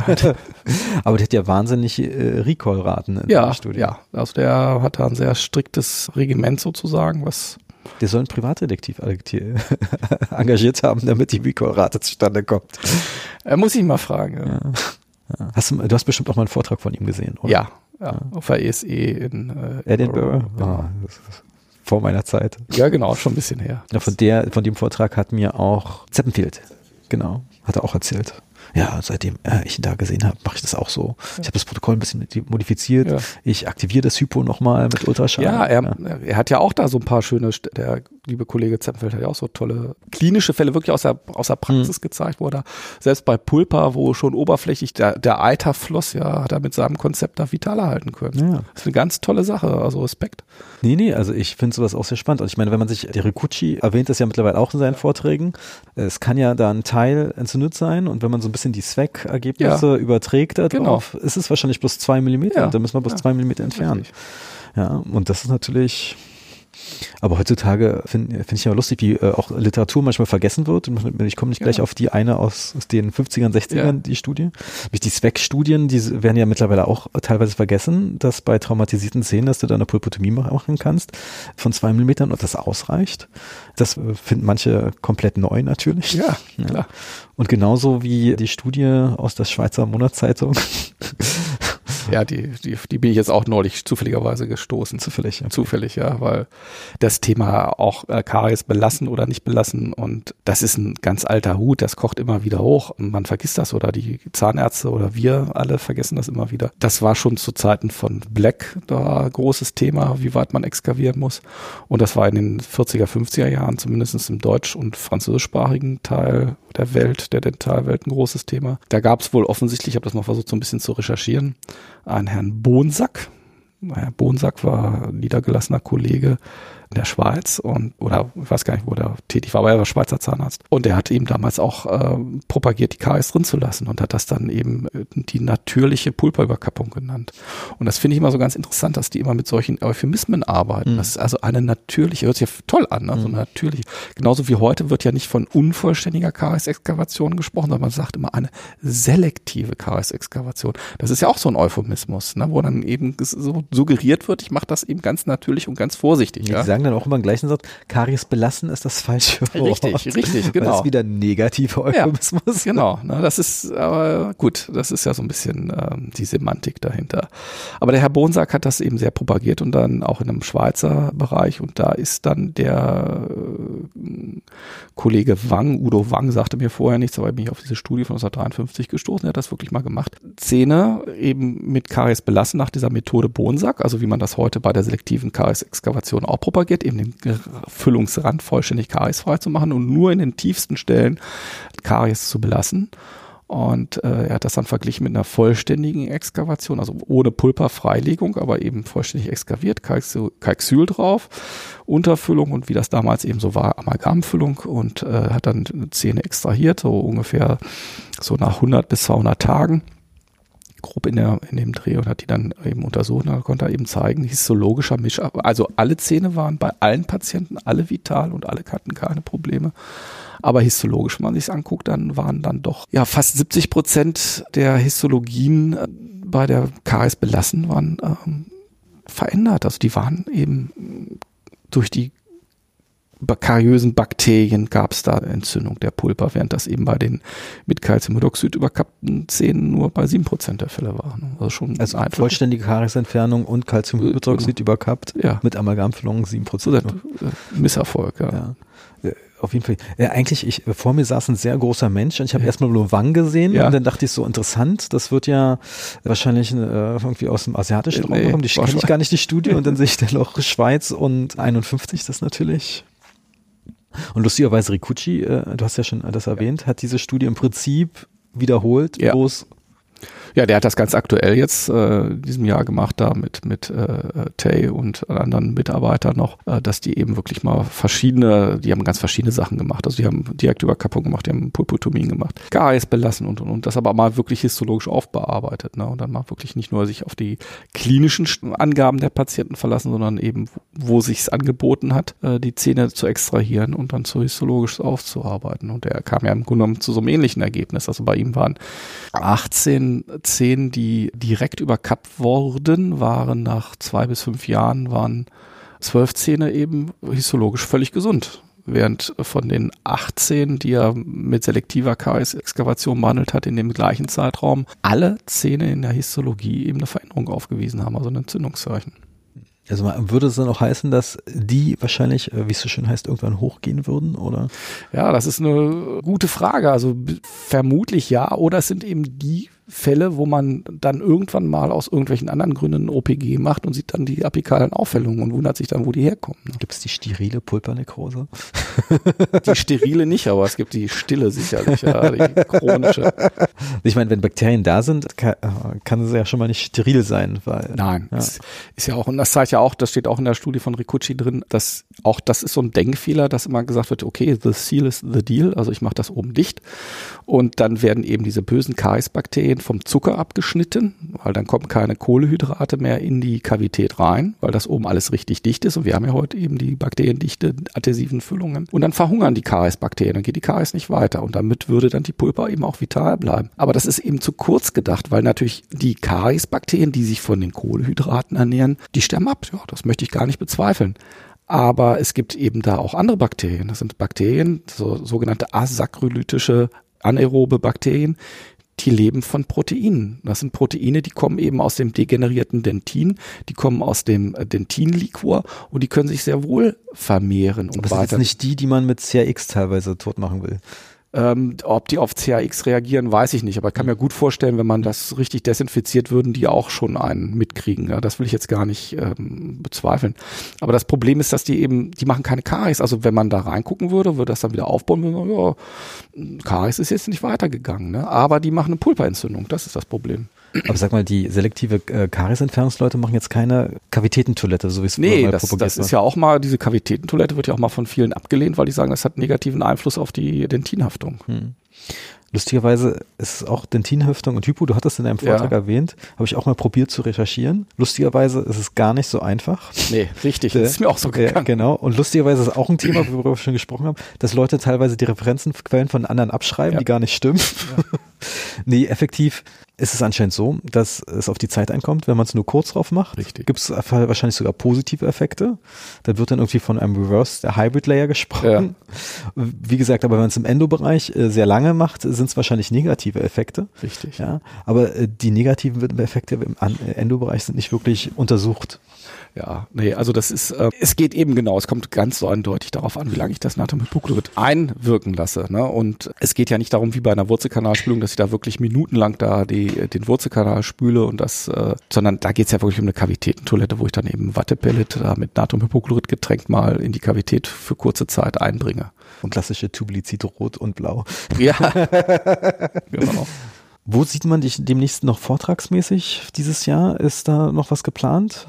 hat. Aber der hat ja wahnsinnig äh, Recall-Raten in ja, der Studie. Ja, also der hat da ein sehr striktes Regiment sozusagen, was der soll einen Privatdetektiv engagiert haben, damit die Recall-Rate zustande kommt. Er muss ich mal fragen. Ja. ja. Hast du, du hast bestimmt auch mal einen Vortrag von ihm gesehen, oder? Ja, ja, auf der ESE in äh, Edinburgh. Genau. Oh, vor meiner Zeit. Ja, genau, schon ein bisschen her. Ja, von der, von dem Vortrag hat mir auch Zeppenfield, genau, hat er auch erzählt. Ja, seitdem äh, ich ihn da gesehen habe, mache ich das auch so. Ich habe das Protokoll ein bisschen modifiziert. Ja. Ich aktiviere das Hypo nochmal mit Ultraschall. Ja er, ja, er hat ja auch da so ein paar schöne, der liebe Kollege Zempfeld hat ja auch so tolle klinische Fälle wirklich aus der, aus der Praxis mhm. gezeigt, wo er selbst bei Pulpa, wo schon oberflächlich der, der Eiter floss, ja, hat er mit seinem Konzept da vital halten können. Ja. Das ist eine ganz tolle Sache, also Respekt. Nee, nee, also ich finde sowas auch sehr spannend. Und ich meine, wenn man sich, der Rikuchi erwähnt das ja mittlerweile auch in seinen Vorträgen, es kann ja da ein Teil entzündet sein und wenn man so ein bisschen die Zweckergebnisse ja. überträgt darauf, genau. ist es wahrscheinlich bloß zwei Millimeter ja. und dann müssen wir bloß ja. zwei Millimeter entfernen. Ja, und das ist natürlich, aber heutzutage finde find ich ja lustig, wie äh, auch Literatur manchmal vergessen wird. Ich komme nicht gleich ja. auf die eine aus, aus den 50ern, 60ern, ja. die Studie. Die Zweckstudien, die werden ja mittlerweile auch teilweise vergessen, dass bei traumatisierten Szenen, dass du da eine Pulpotomie machen kannst von zwei Millimetern und das ausreicht. Das äh, finden manche komplett neu natürlich. Ja, klar. Ja. Und genauso wie die Studie aus der Schweizer Monatszeitung ja, die, die, die bin ich jetzt auch neulich zufälligerweise gestoßen. Zufällig, ja. Zufällig, ja, weil das Thema auch äh, Karies belassen oder nicht belassen und das ist ein ganz alter Hut, das kocht immer wieder hoch. Man vergisst das oder die Zahnärzte oder wir alle vergessen das immer wieder. Das war schon zu Zeiten von Black da großes Thema, wie weit man exkavieren muss. Und das war in den 40er, 50er Jahren zumindest im deutsch- und französischsprachigen Teil der Welt, der Dentalwelt ein großes Thema. Da gab es wohl offensichtlich, ich habe das mal versucht so ein bisschen zu recherchieren, einen Herrn Bonsack. Herr Bonsack war niedergelassener Kollege in der Schweiz und oder ich weiß gar nicht, wo der tätig war, aber er war Schweizer Zahnarzt. Und er hat eben damals auch äh, propagiert, die Karies drin zu lassen und hat das dann eben äh, die natürliche Pulperüberkappung genannt. Und das finde ich immer so ganz interessant, dass die immer mit solchen Euphemismen arbeiten. Mhm. Das ist also eine natürliche, hört sich ja toll an, also mhm. natürlich. Genauso wie heute wird ja nicht von unvollständiger Karies-Exkavation gesprochen, sondern man sagt immer eine selektive Karies-Exkavation. Das ist ja auch so ein Euphemismus, ne, wo dann eben so suggeriert wird, ich mache das eben ganz natürlich und ganz vorsichtig. Ja, ja? Sagen dann auch immer im gleichen Satz, Karies belassen ist das falsche Wort. Richtig, richtig, genau. Das ist wieder ein negativer Euphemismus. Ja, genau, ne, das ist aber gut, das ist ja so ein bisschen ähm, die Semantik dahinter. Aber der Herr Bonsack hat das eben sehr propagiert und dann auch in einem Schweizer Bereich und da ist dann der äh, Kollege Wang, Udo Wang sagte mir vorher nichts, aber bin ich auf diese Studie von 1953 gestoßen, er hat das wirklich mal gemacht. Zähne eben mit Karies belassen nach dieser Methode Bonsack, also wie man das heute bei der selektiven Karies-Exkavation auch propagiert propagiert, eben den Füllungsrand vollständig kariesfrei zu machen und nur in den tiefsten Stellen Karies zu belassen. Und äh, er hat das dann verglichen mit einer vollständigen Exkavation, also ohne Pulperfreilegung, aber eben vollständig exkaviert, Kalksyl drauf, Unterfüllung und wie das damals eben so war, Amalgamfüllung und äh, hat dann Zähne extrahiert, so ungefähr so nach 100 bis 200 Tagen grob in, der, in dem Dreh und hat die dann eben untersucht und konnte eben zeigen, histologischer Misch, also alle Zähne waren bei allen Patienten alle vital und alle hatten keine Probleme. Aber histologisch, wenn man sich anguckt, dann waren dann doch ja fast 70 Prozent der Histologien äh, bei der KS belassen waren ähm, verändert. Also die waren eben durch die kariösen Bakterien gab es da Entzündung der Pulper, während das eben bei den mit Calciumhydroxid überkappten Zähnen nur bei sieben Prozent der Fälle war. Ne? Also schon also einfach. vollständige Kariesentfernung und Calciumhydroxid äh, überkappt ja. mit Amalgamfüllung sieben Prozent. Misserfolg, ja. ja auf jeden Fall. Ja, eigentlich, ich, vor mir saß ein sehr großer Mensch und ich habe ja. erstmal nur Wang gesehen ja. und dann dachte ich so interessant, das wird ja wahrscheinlich äh, irgendwie aus dem asiatischen Raum kommen. Die kenne ich gar nicht die Studie und dann sehe ich dann noch Schweiz und 51, das natürlich und lustigerweise Rikuchi, äh, du hast ja schon das erwähnt, hat diese Studie im Prinzip wiederholt, ja. bloß ja, der hat das ganz aktuell jetzt äh, in diesem Jahr gemacht, da mit, mit äh, Tay und anderen Mitarbeitern noch, äh, dass die eben wirklich mal verschiedene, die haben ganz verschiedene Sachen gemacht. Also die haben Direktüberkappung gemacht, die haben Pulpotomien gemacht, Garies belassen und und und. Das aber mal wirklich histologisch aufbearbeitet. Ne? Und dann mal wirklich nicht nur sich auf die klinischen Angaben der Patienten verlassen, sondern eben, wo sich's angeboten hat, äh, die Zähne zu extrahieren und dann zu histologisch aufzuarbeiten. Und der kam ja im Grunde genommen zu so einem ähnlichen Ergebnis. Also bei ihm waren 18 Zähnen, die direkt überkappt wurden, waren nach zwei bis fünf Jahren, waren zwölf Zähne eben histologisch völlig gesund. Während von den 18, die er mit selektiver KS-Exkavation behandelt hat, in dem gleichen Zeitraum alle Zähne in der Histologie eben eine Veränderung aufgewiesen haben, also ein Entzündungszeichen. Also würde es dann auch heißen, dass die wahrscheinlich, äh, wie es so schön heißt, irgendwann hochgehen würden, oder? Ja, das ist eine gute Frage. Also vermutlich ja, oder es sind eben die Fälle, wo man dann irgendwann mal aus irgendwelchen anderen Gründen ein OPG macht und sieht dann die apikalen Aufhellungen und wundert sich dann, wo die herkommen. Ne? Gibt es die sterile Pulpernekrose? Die sterile nicht, aber es gibt die stille sicherlich, ja, die chronische. Ich meine, wenn Bakterien da sind, kann, äh, kann es ja schon mal nicht steril sein, weil. Nein, ja. Ist, ist ja auch, und das zeigt ja auch, das steht auch in der Studie von Rikucci drin, dass auch das ist so ein Denkfehler, dass immer gesagt wird, okay, the seal is the deal, also ich mache das oben dicht und dann werden eben diese bösen Karies-Bakterien vom Zucker abgeschnitten, weil dann kommen keine Kohlehydrate mehr in die Kavität rein, weil das oben alles richtig dicht ist. Und wir haben ja heute eben die bakteriendichte adhesiven Füllungen. Und dann verhungern die Karies-Bakterien, dann geht die Karies nicht weiter. Und damit würde dann die Pulpa eben auch vital bleiben. Aber das ist eben zu kurz gedacht, weil natürlich die Karies-Bakterien, die sich von den Kohlehydraten ernähren, die sterben ab. Ja, das möchte ich gar nicht bezweifeln. Aber es gibt eben da auch andere Bakterien. Das sind Bakterien, so, sogenannte asakrolytische anaerobe Bakterien, die leben von Proteinen. Das sind Proteine, die kommen eben aus dem degenerierten Dentin, die kommen aus dem äh, Dentinliquor und die können sich sehr wohl vermehren und Aber weiter. Das sind nicht die, die man mit CRX teilweise tot machen will. Ähm, ob die auf CAX reagieren, weiß ich nicht. Aber ich kann mir gut vorstellen, wenn man das richtig desinfiziert, würden die auch schon einen mitkriegen. Ja, das will ich jetzt gar nicht ähm, bezweifeln. Aber das Problem ist, dass die eben, die machen keine Karies. Also wenn man da reingucken würde, würde das dann wieder aufbauen. Würde man, ja, Karies ist jetzt nicht weitergegangen. Ne? Aber die machen eine Pulperentzündung. Das ist das Problem. Aber sag mal, die selektive äh, Kariesentfernungsleute machen jetzt keine Kavitätentoilette, so wie es Nee, das, das ist ja auch mal, diese Kavitätentoilette wird ja auch mal von vielen abgelehnt, weil die sagen, das hat negativen Einfluss auf die Dentinhaftung. Hm. Lustigerweise ist es auch Dentinhaftung und Hypo, du hattest in deinem Vortrag ja. erwähnt, habe ich auch mal probiert zu recherchieren. Lustigerweise ist es gar nicht so einfach. Nee, richtig, das ist mir auch so gegangen. Ja, genau, und lustigerweise ist auch ein Thema, worüber wir schon gesprochen haben, dass Leute teilweise die Referenzenquellen von anderen abschreiben, ja. die gar nicht stimmen. Ja. nee, effektiv ist es anscheinend so, dass es auf die Zeit einkommt, wenn man es nur kurz drauf macht. Richtig. Gibt es wahrscheinlich sogar positive Effekte. Da wird dann irgendwie von einem Reverse der Hybrid Layer gesprochen. Ja. Wie gesagt, aber wenn man es im Endo-Bereich äh, sehr lange macht, sind es wahrscheinlich negative Effekte. Richtig. Ja, aber äh, die negativen Effekte im Endo-Bereich sind nicht wirklich untersucht. Ja, nee, also das ist, äh, es geht eben genau, es kommt ganz so eindeutig darauf an, wie lange ich das Natriumhypochlorid einwirken lasse. Ne? Und es geht ja nicht darum, wie bei einer Wurzelkanalspülung, dass ich da wirklich minutenlang da die, den Wurzelkanal spüle und das, äh, sondern da geht's ja wirklich um eine Kavitätentoilette, wo ich dann eben Wattepellet da mit Natriumhypochlorid getränkt mal in die Kavität für kurze Zeit einbringe. Und klassische Tubulizid rot und blau. Ja, genau. Wo sieht man dich demnächst noch vortragsmäßig dieses Jahr? Ist da noch was geplant?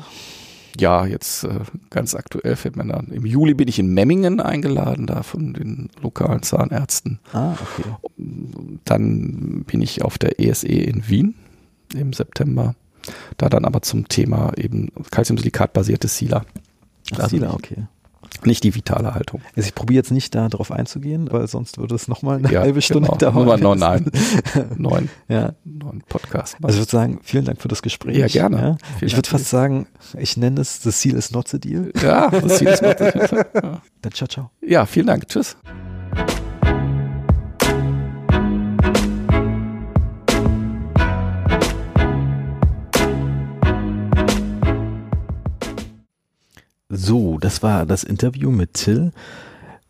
Ja, jetzt äh, ganz aktuell fällt mir dann. Im Juli bin ich in Memmingen eingeladen, da von den lokalen Zahnärzten. Ah, okay. Dann bin ich auf der ESE e in Wien im September. Da dann aber zum Thema eben Calciumsilikat-basierte Sila. Also Sila, okay. Nicht die vitale Haltung. Also ich probiere jetzt nicht da drauf einzugehen, weil sonst würde es nochmal eine ja, halbe Stunde genau. dauern. Nummer neun, nein. neun. Ja. Neun Podcast. Also ich würde sagen, vielen Dank für das Gespräch. Ja, gerne. Ja. Ich würde fast sagen, ich nenne es The Seal is not the deal. Ja, The Seal is not the deal. Ja. Dann ciao, ciao. Ja, vielen Dank. Tschüss. So, das war das Interview mit Till.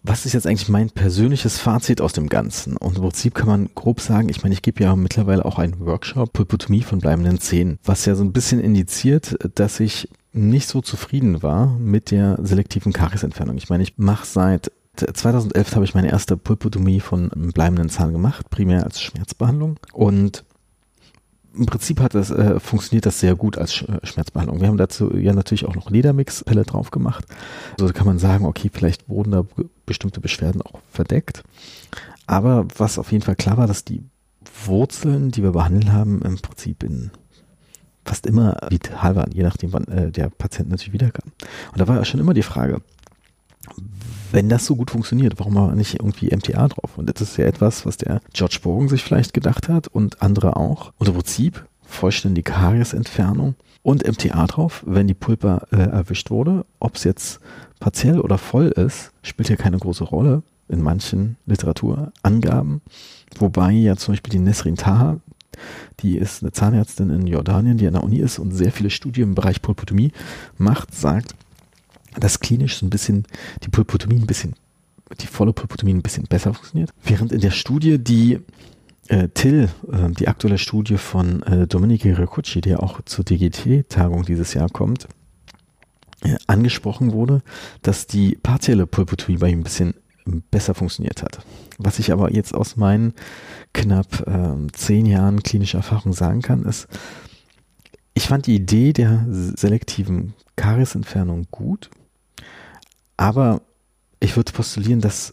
Was ist jetzt eigentlich mein persönliches Fazit aus dem Ganzen? Und im Prinzip kann man grob sagen, ich meine, ich gebe ja mittlerweile auch einen Workshop Pulpotomie von bleibenden Zähnen, was ja so ein bisschen indiziert, dass ich nicht so zufrieden war mit der selektiven Kariesentfernung. Ich meine, ich mache seit 2011 habe ich meine erste Pulpotomie von bleibenden Zahn gemacht, primär als Schmerzbehandlung und im Prinzip hat das, äh, funktioniert das sehr gut als Sch äh, Schmerzbehandlung. Wir haben dazu ja natürlich auch noch Ledermix-Pelle drauf gemacht. Also kann man sagen, okay, vielleicht wurden da bestimmte Beschwerden auch verdeckt. Aber was auf jeden Fall klar war, dass die Wurzeln, die wir behandelt haben, im Prinzip in fast immer vital waren, je nachdem, wann äh, der Patient natürlich wiederkam. Und da war ja schon immer die Frage, wenn das so gut funktioniert, warum war nicht irgendwie MTA drauf? Und das ist ja etwas, was der George Bogen sich vielleicht gedacht hat und andere auch. Und im Prinzip vollständige Kariesentfernung und MTA drauf, wenn die Pulpa äh, erwischt wurde. Ob es jetzt partiell oder voll ist, spielt ja keine große Rolle in manchen Literaturangaben. Wobei ja zum Beispiel die Nesrin Taha, die ist eine Zahnärztin in Jordanien, die an der Uni ist und sehr viele Studien im Bereich Pulpotomie macht, sagt, dass klinisch so ein bisschen die Pulpotomie ein bisschen, die volle Pulpotomie ein bisschen besser funktioniert. Während in der Studie, die äh, Till, äh, die aktuelle Studie von äh, Domenico Ricucci, der auch zur DGT-Tagung dieses Jahr kommt, äh, angesprochen wurde, dass die partielle Pulpotomie bei ihm ein bisschen besser funktioniert hat. Was ich aber jetzt aus meinen knapp äh, zehn Jahren klinischer Erfahrung sagen kann, ist, ich fand die Idee der selektiven Kariesentfernung gut, aber ich würde postulieren, dass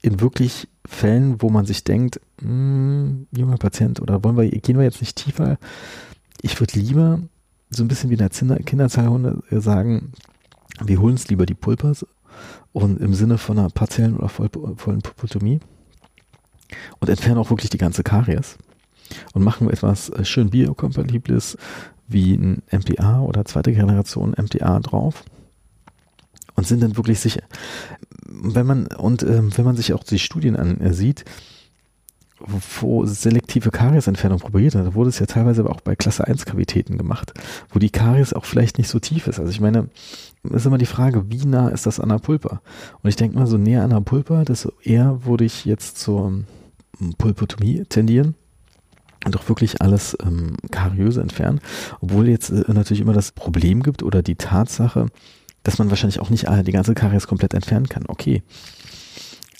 in wirklich Fällen, wo man sich denkt, mh, hm, junger Patient oder wollen wir, gehen wir jetzt nicht tiefer, ich würde lieber so ein bisschen wie in der Kinderzahlhunde sagen, wir holen uns lieber die Pulpas und im Sinne von einer partiellen oder voll, vollen Pulpotomie und entfernen auch wirklich die ganze Karies und machen etwas äh, schön biokompatibles wie ein MTA oder zweite Generation MTA drauf und sind dann wirklich sicher. Wenn man und äh, wenn man sich auch die Studien ansieht, äh, wo selektive Kariesentfernung probiert hat, wurde es ja teilweise aber auch bei Klasse 1 Kavitäten gemacht, wo die Karies auch vielleicht nicht so tief ist. Also ich meine, ist immer die Frage, wie nah ist das an der Pulpa? Und ich denke mal, so näher an der Pulpa, desto eher würde ich jetzt zur ähm, Pulpotomie tendieren und auch wirklich alles ähm, kariöse entfernen, obwohl jetzt äh, natürlich immer das Problem gibt oder die Tatsache, dass man wahrscheinlich auch nicht die ganze Karies komplett entfernen kann. Okay.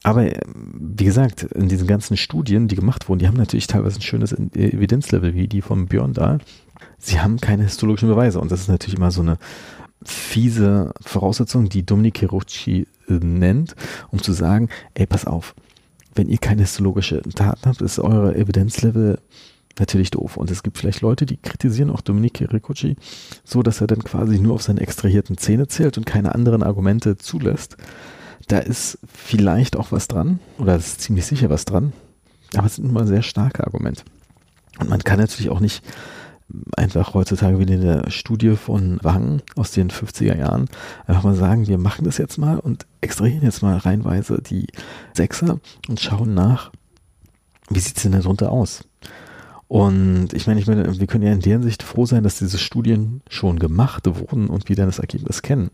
Aber äh, wie gesagt, in diesen ganzen Studien, die gemacht wurden, die haben natürlich teilweise ein schönes Evidenzlevel, wie die vom Björn da. Sie haben keine histologischen Beweise und das ist natürlich immer so eine fiese Voraussetzung, die Dominik Hirucci äh, nennt, um zu sagen, ey, pass auf, wenn ihr keine histologische Daten habt, ist eure Evidenzlevel natürlich doof. Und es gibt vielleicht Leute, die kritisieren auch Dominique Ricucci so, dass er dann quasi nur auf seine extrahierten Zähne zählt und keine anderen Argumente zulässt. Da ist vielleicht auch was dran, oder ist ziemlich sicher was dran, aber es sind immer sehr starke Argumente. Und man kann natürlich auch nicht einfach heutzutage wie in der Studie von Wang aus den 50er Jahren einfach mal sagen, wir machen das jetzt mal und extrahieren jetzt mal reinweise die Sechser und schauen nach, wie sieht es denn darunter aus? Und ich meine, ich meine, wir können ja in deren Sicht froh sein, dass diese Studien schon gemacht wurden und wir dann das Ergebnis kennen.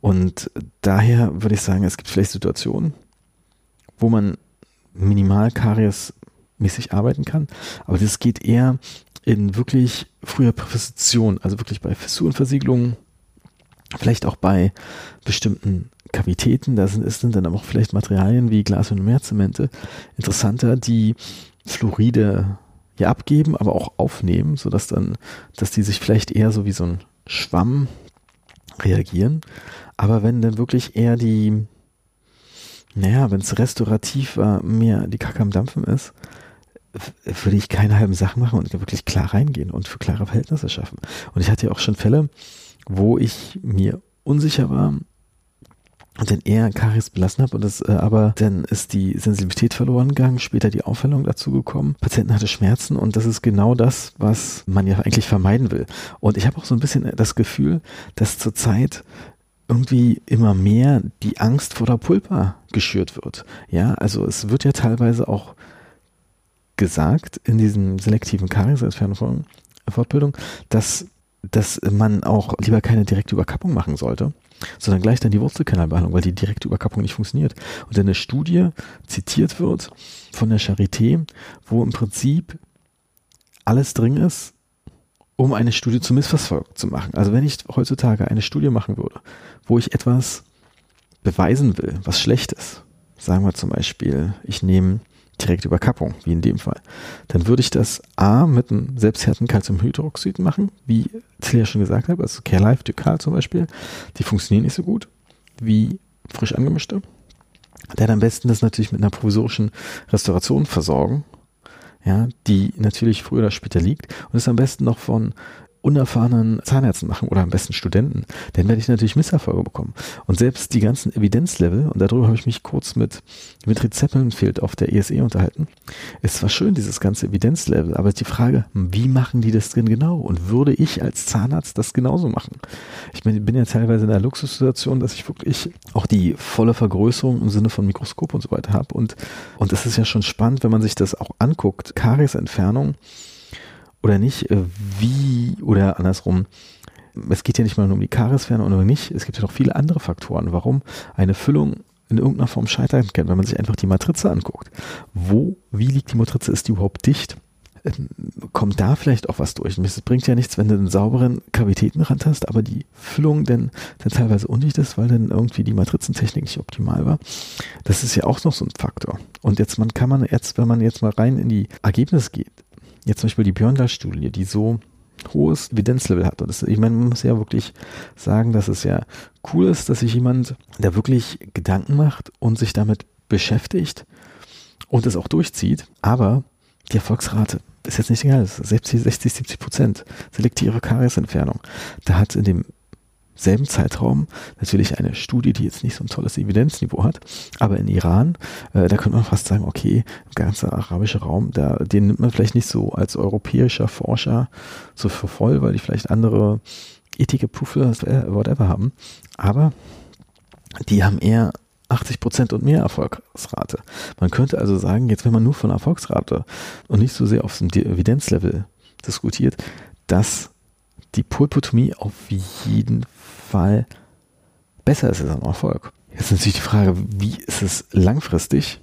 Und daher würde ich sagen, es gibt vielleicht Situationen, wo man minimal Karies-mäßig arbeiten kann, aber das geht eher in wirklich früher Präposition, also wirklich bei Fissurenversiegelungen, vielleicht auch bei bestimmten Kavitäten, da sind, sind dann aber auch vielleicht Materialien wie Glas- und Meerzemente interessanter, die Fluoride ja abgeben, aber auch aufnehmen, sodass dann, dass die sich vielleicht eher so wie so ein Schwamm reagieren. Aber wenn dann wirklich eher die, naja, wenn es restaurativ war, mehr die Kacke am Dampfen ist, würde ich keine halben Sachen machen und wirklich klar reingehen und für klare Verhältnisse schaffen. Und ich hatte ja auch schon Fälle, wo ich mir unsicher war, dann eher Karies belassen habe und das äh, aber dann ist die Sensibilität verloren gegangen, später die Aufhellung dazu gekommen. Patienten hatte Schmerzen und das ist genau das, was man ja eigentlich vermeiden will. Und ich habe auch so ein bisschen das Gefühl, dass zurzeit irgendwie immer mehr die Angst vor der Pulpa geschürt wird. Ja, also es wird ja teilweise auch gesagt in diesen selektiven Kariesentfernungen Fortbildung, dass, dass man auch lieber keine direkte Überkappung machen sollte, sondern gleich dann die Wurzelkanalbehandlung, weil die direkte Überkappung nicht funktioniert. Und eine Studie zitiert wird von der Charité, wo im Prinzip alles drin ist, um eine Studie zu Missverfolgung zu machen. Also wenn ich heutzutage eine Studie machen würde, wo ich etwas beweisen will, was schlecht ist, sagen wir zum Beispiel, ich nehme direkte Überkappung, wie in dem Fall, dann würde ich das A mit einem selbsthärten Calciumhydroxid machen, wie ja schon gesagt hat, also CareLife Ducal zum Beispiel, die funktionieren nicht so gut wie frisch angemischte. Dann am besten das natürlich mit einer provisorischen Restauration versorgen, ja, die natürlich früher oder später liegt. Und ist am besten noch von unerfahrenen Zahnärzten machen oder am besten Studenten, dann werde ich natürlich Misserfolge bekommen. Und selbst die ganzen Evidenzlevel, und darüber habe ich mich kurz mit Dimitri Zeppelnfeld auf der ESE unterhalten, ist zwar schön, dieses ganze Evidenzlevel, aber die Frage, wie machen die das denn genau? Und würde ich als Zahnarzt das genauso machen? Ich bin ja teilweise in der Luxussituation, dass ich wirklich auch die volle Vergrößerung im Sinne von Mikroskop und so weiter habe. Und, und das ist ja schon spannend, wenn man sich das auch anguckt. Kariesentfernung, oder nicht, äh, wie oder andersrum. Es geht ja nicht mal nur um die Kariesferne oder nicht. Es gibt ja noch viele andere Faktoren, warum eine Füllung in irgendeiner Form scheitern kann, wenn man sich einfach die Matrize anguckt. Wo, wie liegt die Matrize? Ist die überhaupt dicht? Ähm, kommt da vielleicht auch was durch. Es bringt ja nichts, wenn du einen sauberen Kavitätenrand hast, aber die Füllung dann, dann teilweise undicht ist, weil dann irgendwie die Matrizentechnik nicht optimal war. Das ist ja auch noch so ein Faktor. Und jetzt man kann man jetzt, wenn man jetzt mal rein in die Ergebnisse geht, jetzt zum Beispiel die Björndal-Studie, die so hohes Evidenzlevel hat. Und das, ich meine, man muss ja wirklich sagen, dass es ja cool ist, dass sich jemand, der wirklich Gedanken macht und sich damit beschäftigt und es auch durchzieht, aber die Erfolgsrate ist jetzt nicht egal, 60, 60 70 Prozent selektive Kariesentfernung. Da hat in dem selben Zeitraum natürlich eine Studie, die jetzt nicht so ein tolles Evidenzniveau hat, aber in Iran, äh, da könnte man fast sagen, okay, der ganze arabische Raum, da, den nimmt man vielleicht nicht so als europäischer Forscher so für voll, weil die vielleicht andere ethische Berufe, whatever haben, aber die haben eher 80 Prozent und mehr Erfolgsrate. Man könnte also sagen, jetzt wenn man nur von Erfolgsrate und nicht so sehr auf dem Evidenzlevel diskutiert, dass die Pulpotomie auf jeden Fall besser ist als ein Erfolg. Jetzt natürlich die Frage, wie ist es langfristig?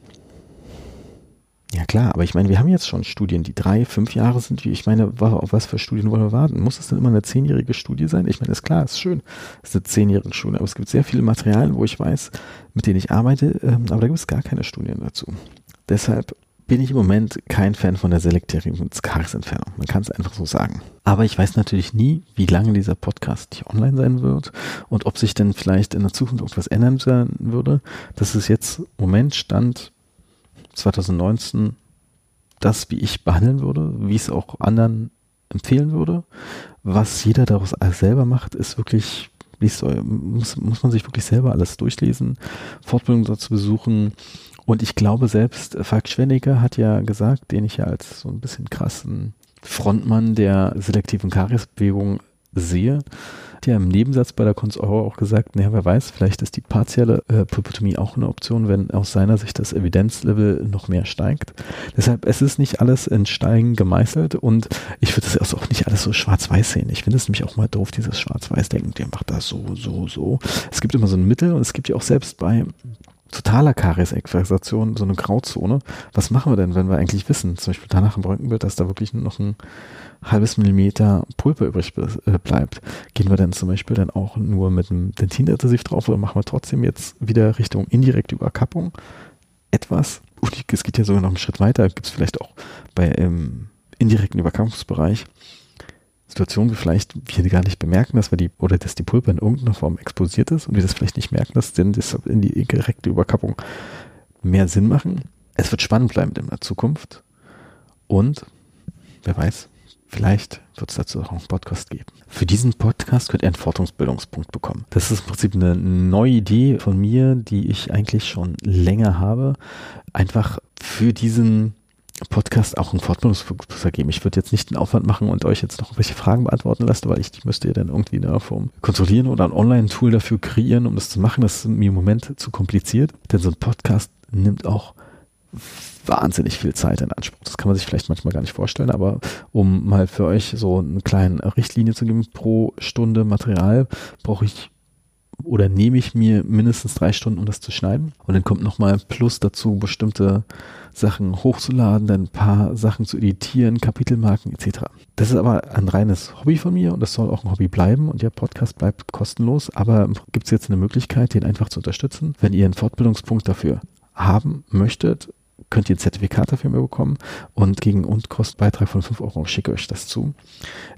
Ja klar, aber ich meine, wir haben jetzt schon Studien, die drei, fünf Jahre sind. Ich meine, auf was für Studien wollen wir warten? Muss es denn immer eine zehnjährige Studie sein? Ich meine, ist klar, ist schön, es ist eine zehnjährige Studie, aber es gibt sehr viele Materialien, wo ich weiß, mit denen ich arbeite, ähm, aber da gibt es gar keine Studien dazu. Deshalb bin ich im Moment kein Fan von der selektiven Skaris-Entfernung. Man kann es einfach so sagen. Aber ich weiß natürlich nie, wie lange dieser Podcast hier online sein wird und ob sich denn vielleicht in der Zukunft irgendwas ändern würde. Das ist jetzt Moment Stand 2019 das, wie ich behandeln würde, wie es auch anderen empfehlen würde. Was jeder daraus selber macht, ist wirklich, muss, muss man sich wirklich selber alles durchlesen, Fortbildung dazu besuchen, und ich glaube selbst, äh, Falk Schwenniger hat ja gesagt, den ich ja als so ein bisschen krassen Frontmann der selektiven Kariesbewegung sehe, hat ja im Nebensatz bei der Kunst Euro auch gesagt, naja, wer weiß, vielleicht ist die partielle äh, Pulpotomie auch eine Option, wenn aus seiner Sicht das Evidenzlevel noch mehr steigt. Deshalb, es ist nicht alles in Steigen gemeißelt und ich würde das auch nicht alles so schwarz-weiß sehen. Ich finde es nämlich auch mal doof, dieses Schwarz-Weiß-Denken, der macht das so, so, so. Es gibt immer so ein Mittel und es gibt ja auch selbst bei totaler Karies-Exfixation, so eine Grauzone. Was machen wir denn, wenn wir eigentlich wissen, zum Beispiel danach im Röntgenbild, dass da wirklich nur noch ein halbes Millimeter Pulpe übrig äh, bleibt? Gehen wir dann zum Beispiel dann auch nur mit einem Dentinadhesiv drauf oder machen wir trotzdem jetzt wieder Richtung indirekte Überkappung etwas? Und es geht ja sogar noch einen Schritt weiter, gibt es vielleicht auch bei im indirekten Überkappungsbereich Situationen, wie vielleicht wir gar nicht bemerken, dass wir die, oder dass die Pulpe in irgendeiner Form exposiert ist und wir das vielleicht nicht merken, dass denn das in die direkte Überkappung mehr Sinn machen. Es wird spannend bleiben in der Zukunft. Und wer weiß, vielleicht wird es dazu auch einen Podcast geben. Für diesen Podcast könnt ihr einen Fortungsbildungspunkt bekommen. Das ist im Prinzip eine neue Idee von mir, die ich eigentlich schon länger habe. Einfach für diesen Podcast auch einen Fortbildungsfokus ergeben. Ich würde jetzt nicht den Aufwand machen und euch jetzt noch welche Fragen beantworten lassen, weil ich die müsst ihr dann irgendwie in der Form kontrollieren oder ein Online-Tool dafür kreieren, um das zu machen. Das ist mir im Moment zu kompliziert, denn so ein Podcast nimmt auch wahnsinnig viel Zeit in Anspruch. Das kann man sich vielleicht manchmal gar nicht vorstellen, aber um mal für euch so eine kleine Richtlinie zu geben, pro Stunde Material brauche ich oder nehme ich mir mindestens drei Stunden, um das zu schneiden. Und dann kommt nochmal plus dazu bestimmte Sachen hochzuladen, dann ein paar Sachen zu editieren, Kapitelmarken etc. Das ist aber ein reines Hobby von mir und das soll auch ein Hobby bleiben und der Podcast bleibt kostenlos, aber gibt es jetzt eine Möglichkeit, den einfach zu unterstützen. Wenn ihr einen Fortbildungspunkt dafür haben möchtet, könnt ihr ein Zertifikat dafür bekommen und gegen Unkostenbeitrag von 5 Euro schicke euch das zu.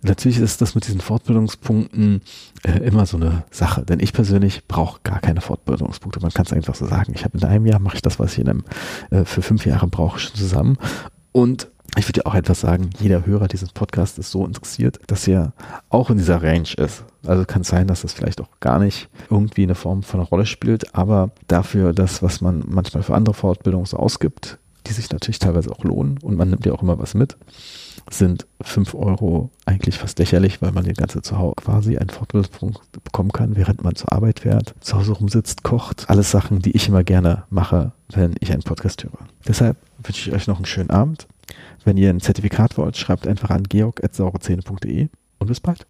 Natürlich ist das mit diesen Fortbildungspunkten äh, immer so eine Sache, denn ich persönlich brauche gar keine Fortbildungspunkte. Man kann es einfach so sagen. Ich habe in einem Jahr mache ich das, was ich in einem äh, für fünf Jahre brauche, schon zusammen und ich würde auch etwas sagen, jeder Hörer dieses Podcasts ist so interessiert, dass er auch in dieser Range ist. Also kann sein, dass das vielleicht auch gar nicht irgendwie eine Form von einer Rolle spielt, aber dafür das, was man manchmal für andere Fortbildungen so ausgibt, die sich natürlich teilweise auch lohnen und man nimmt ja auch immer was mit, sind fünf Euro eigentlich fast lächerlich, weil man den ganze zu Hause quasi einen Fortbildungspunkt bekommen kann, während man zur Arbeit fährt, zu Hause rumsitzt, kocht. Alles Sachen, die ich immer gerne mache, wenn ich einen Podcast höre. Deshalb wünsche ich euch noch einen schönen Abend. Wenn ihr ein Zertifikat wollt, schreibt einfach an georg.saurezähne.de und bis bald.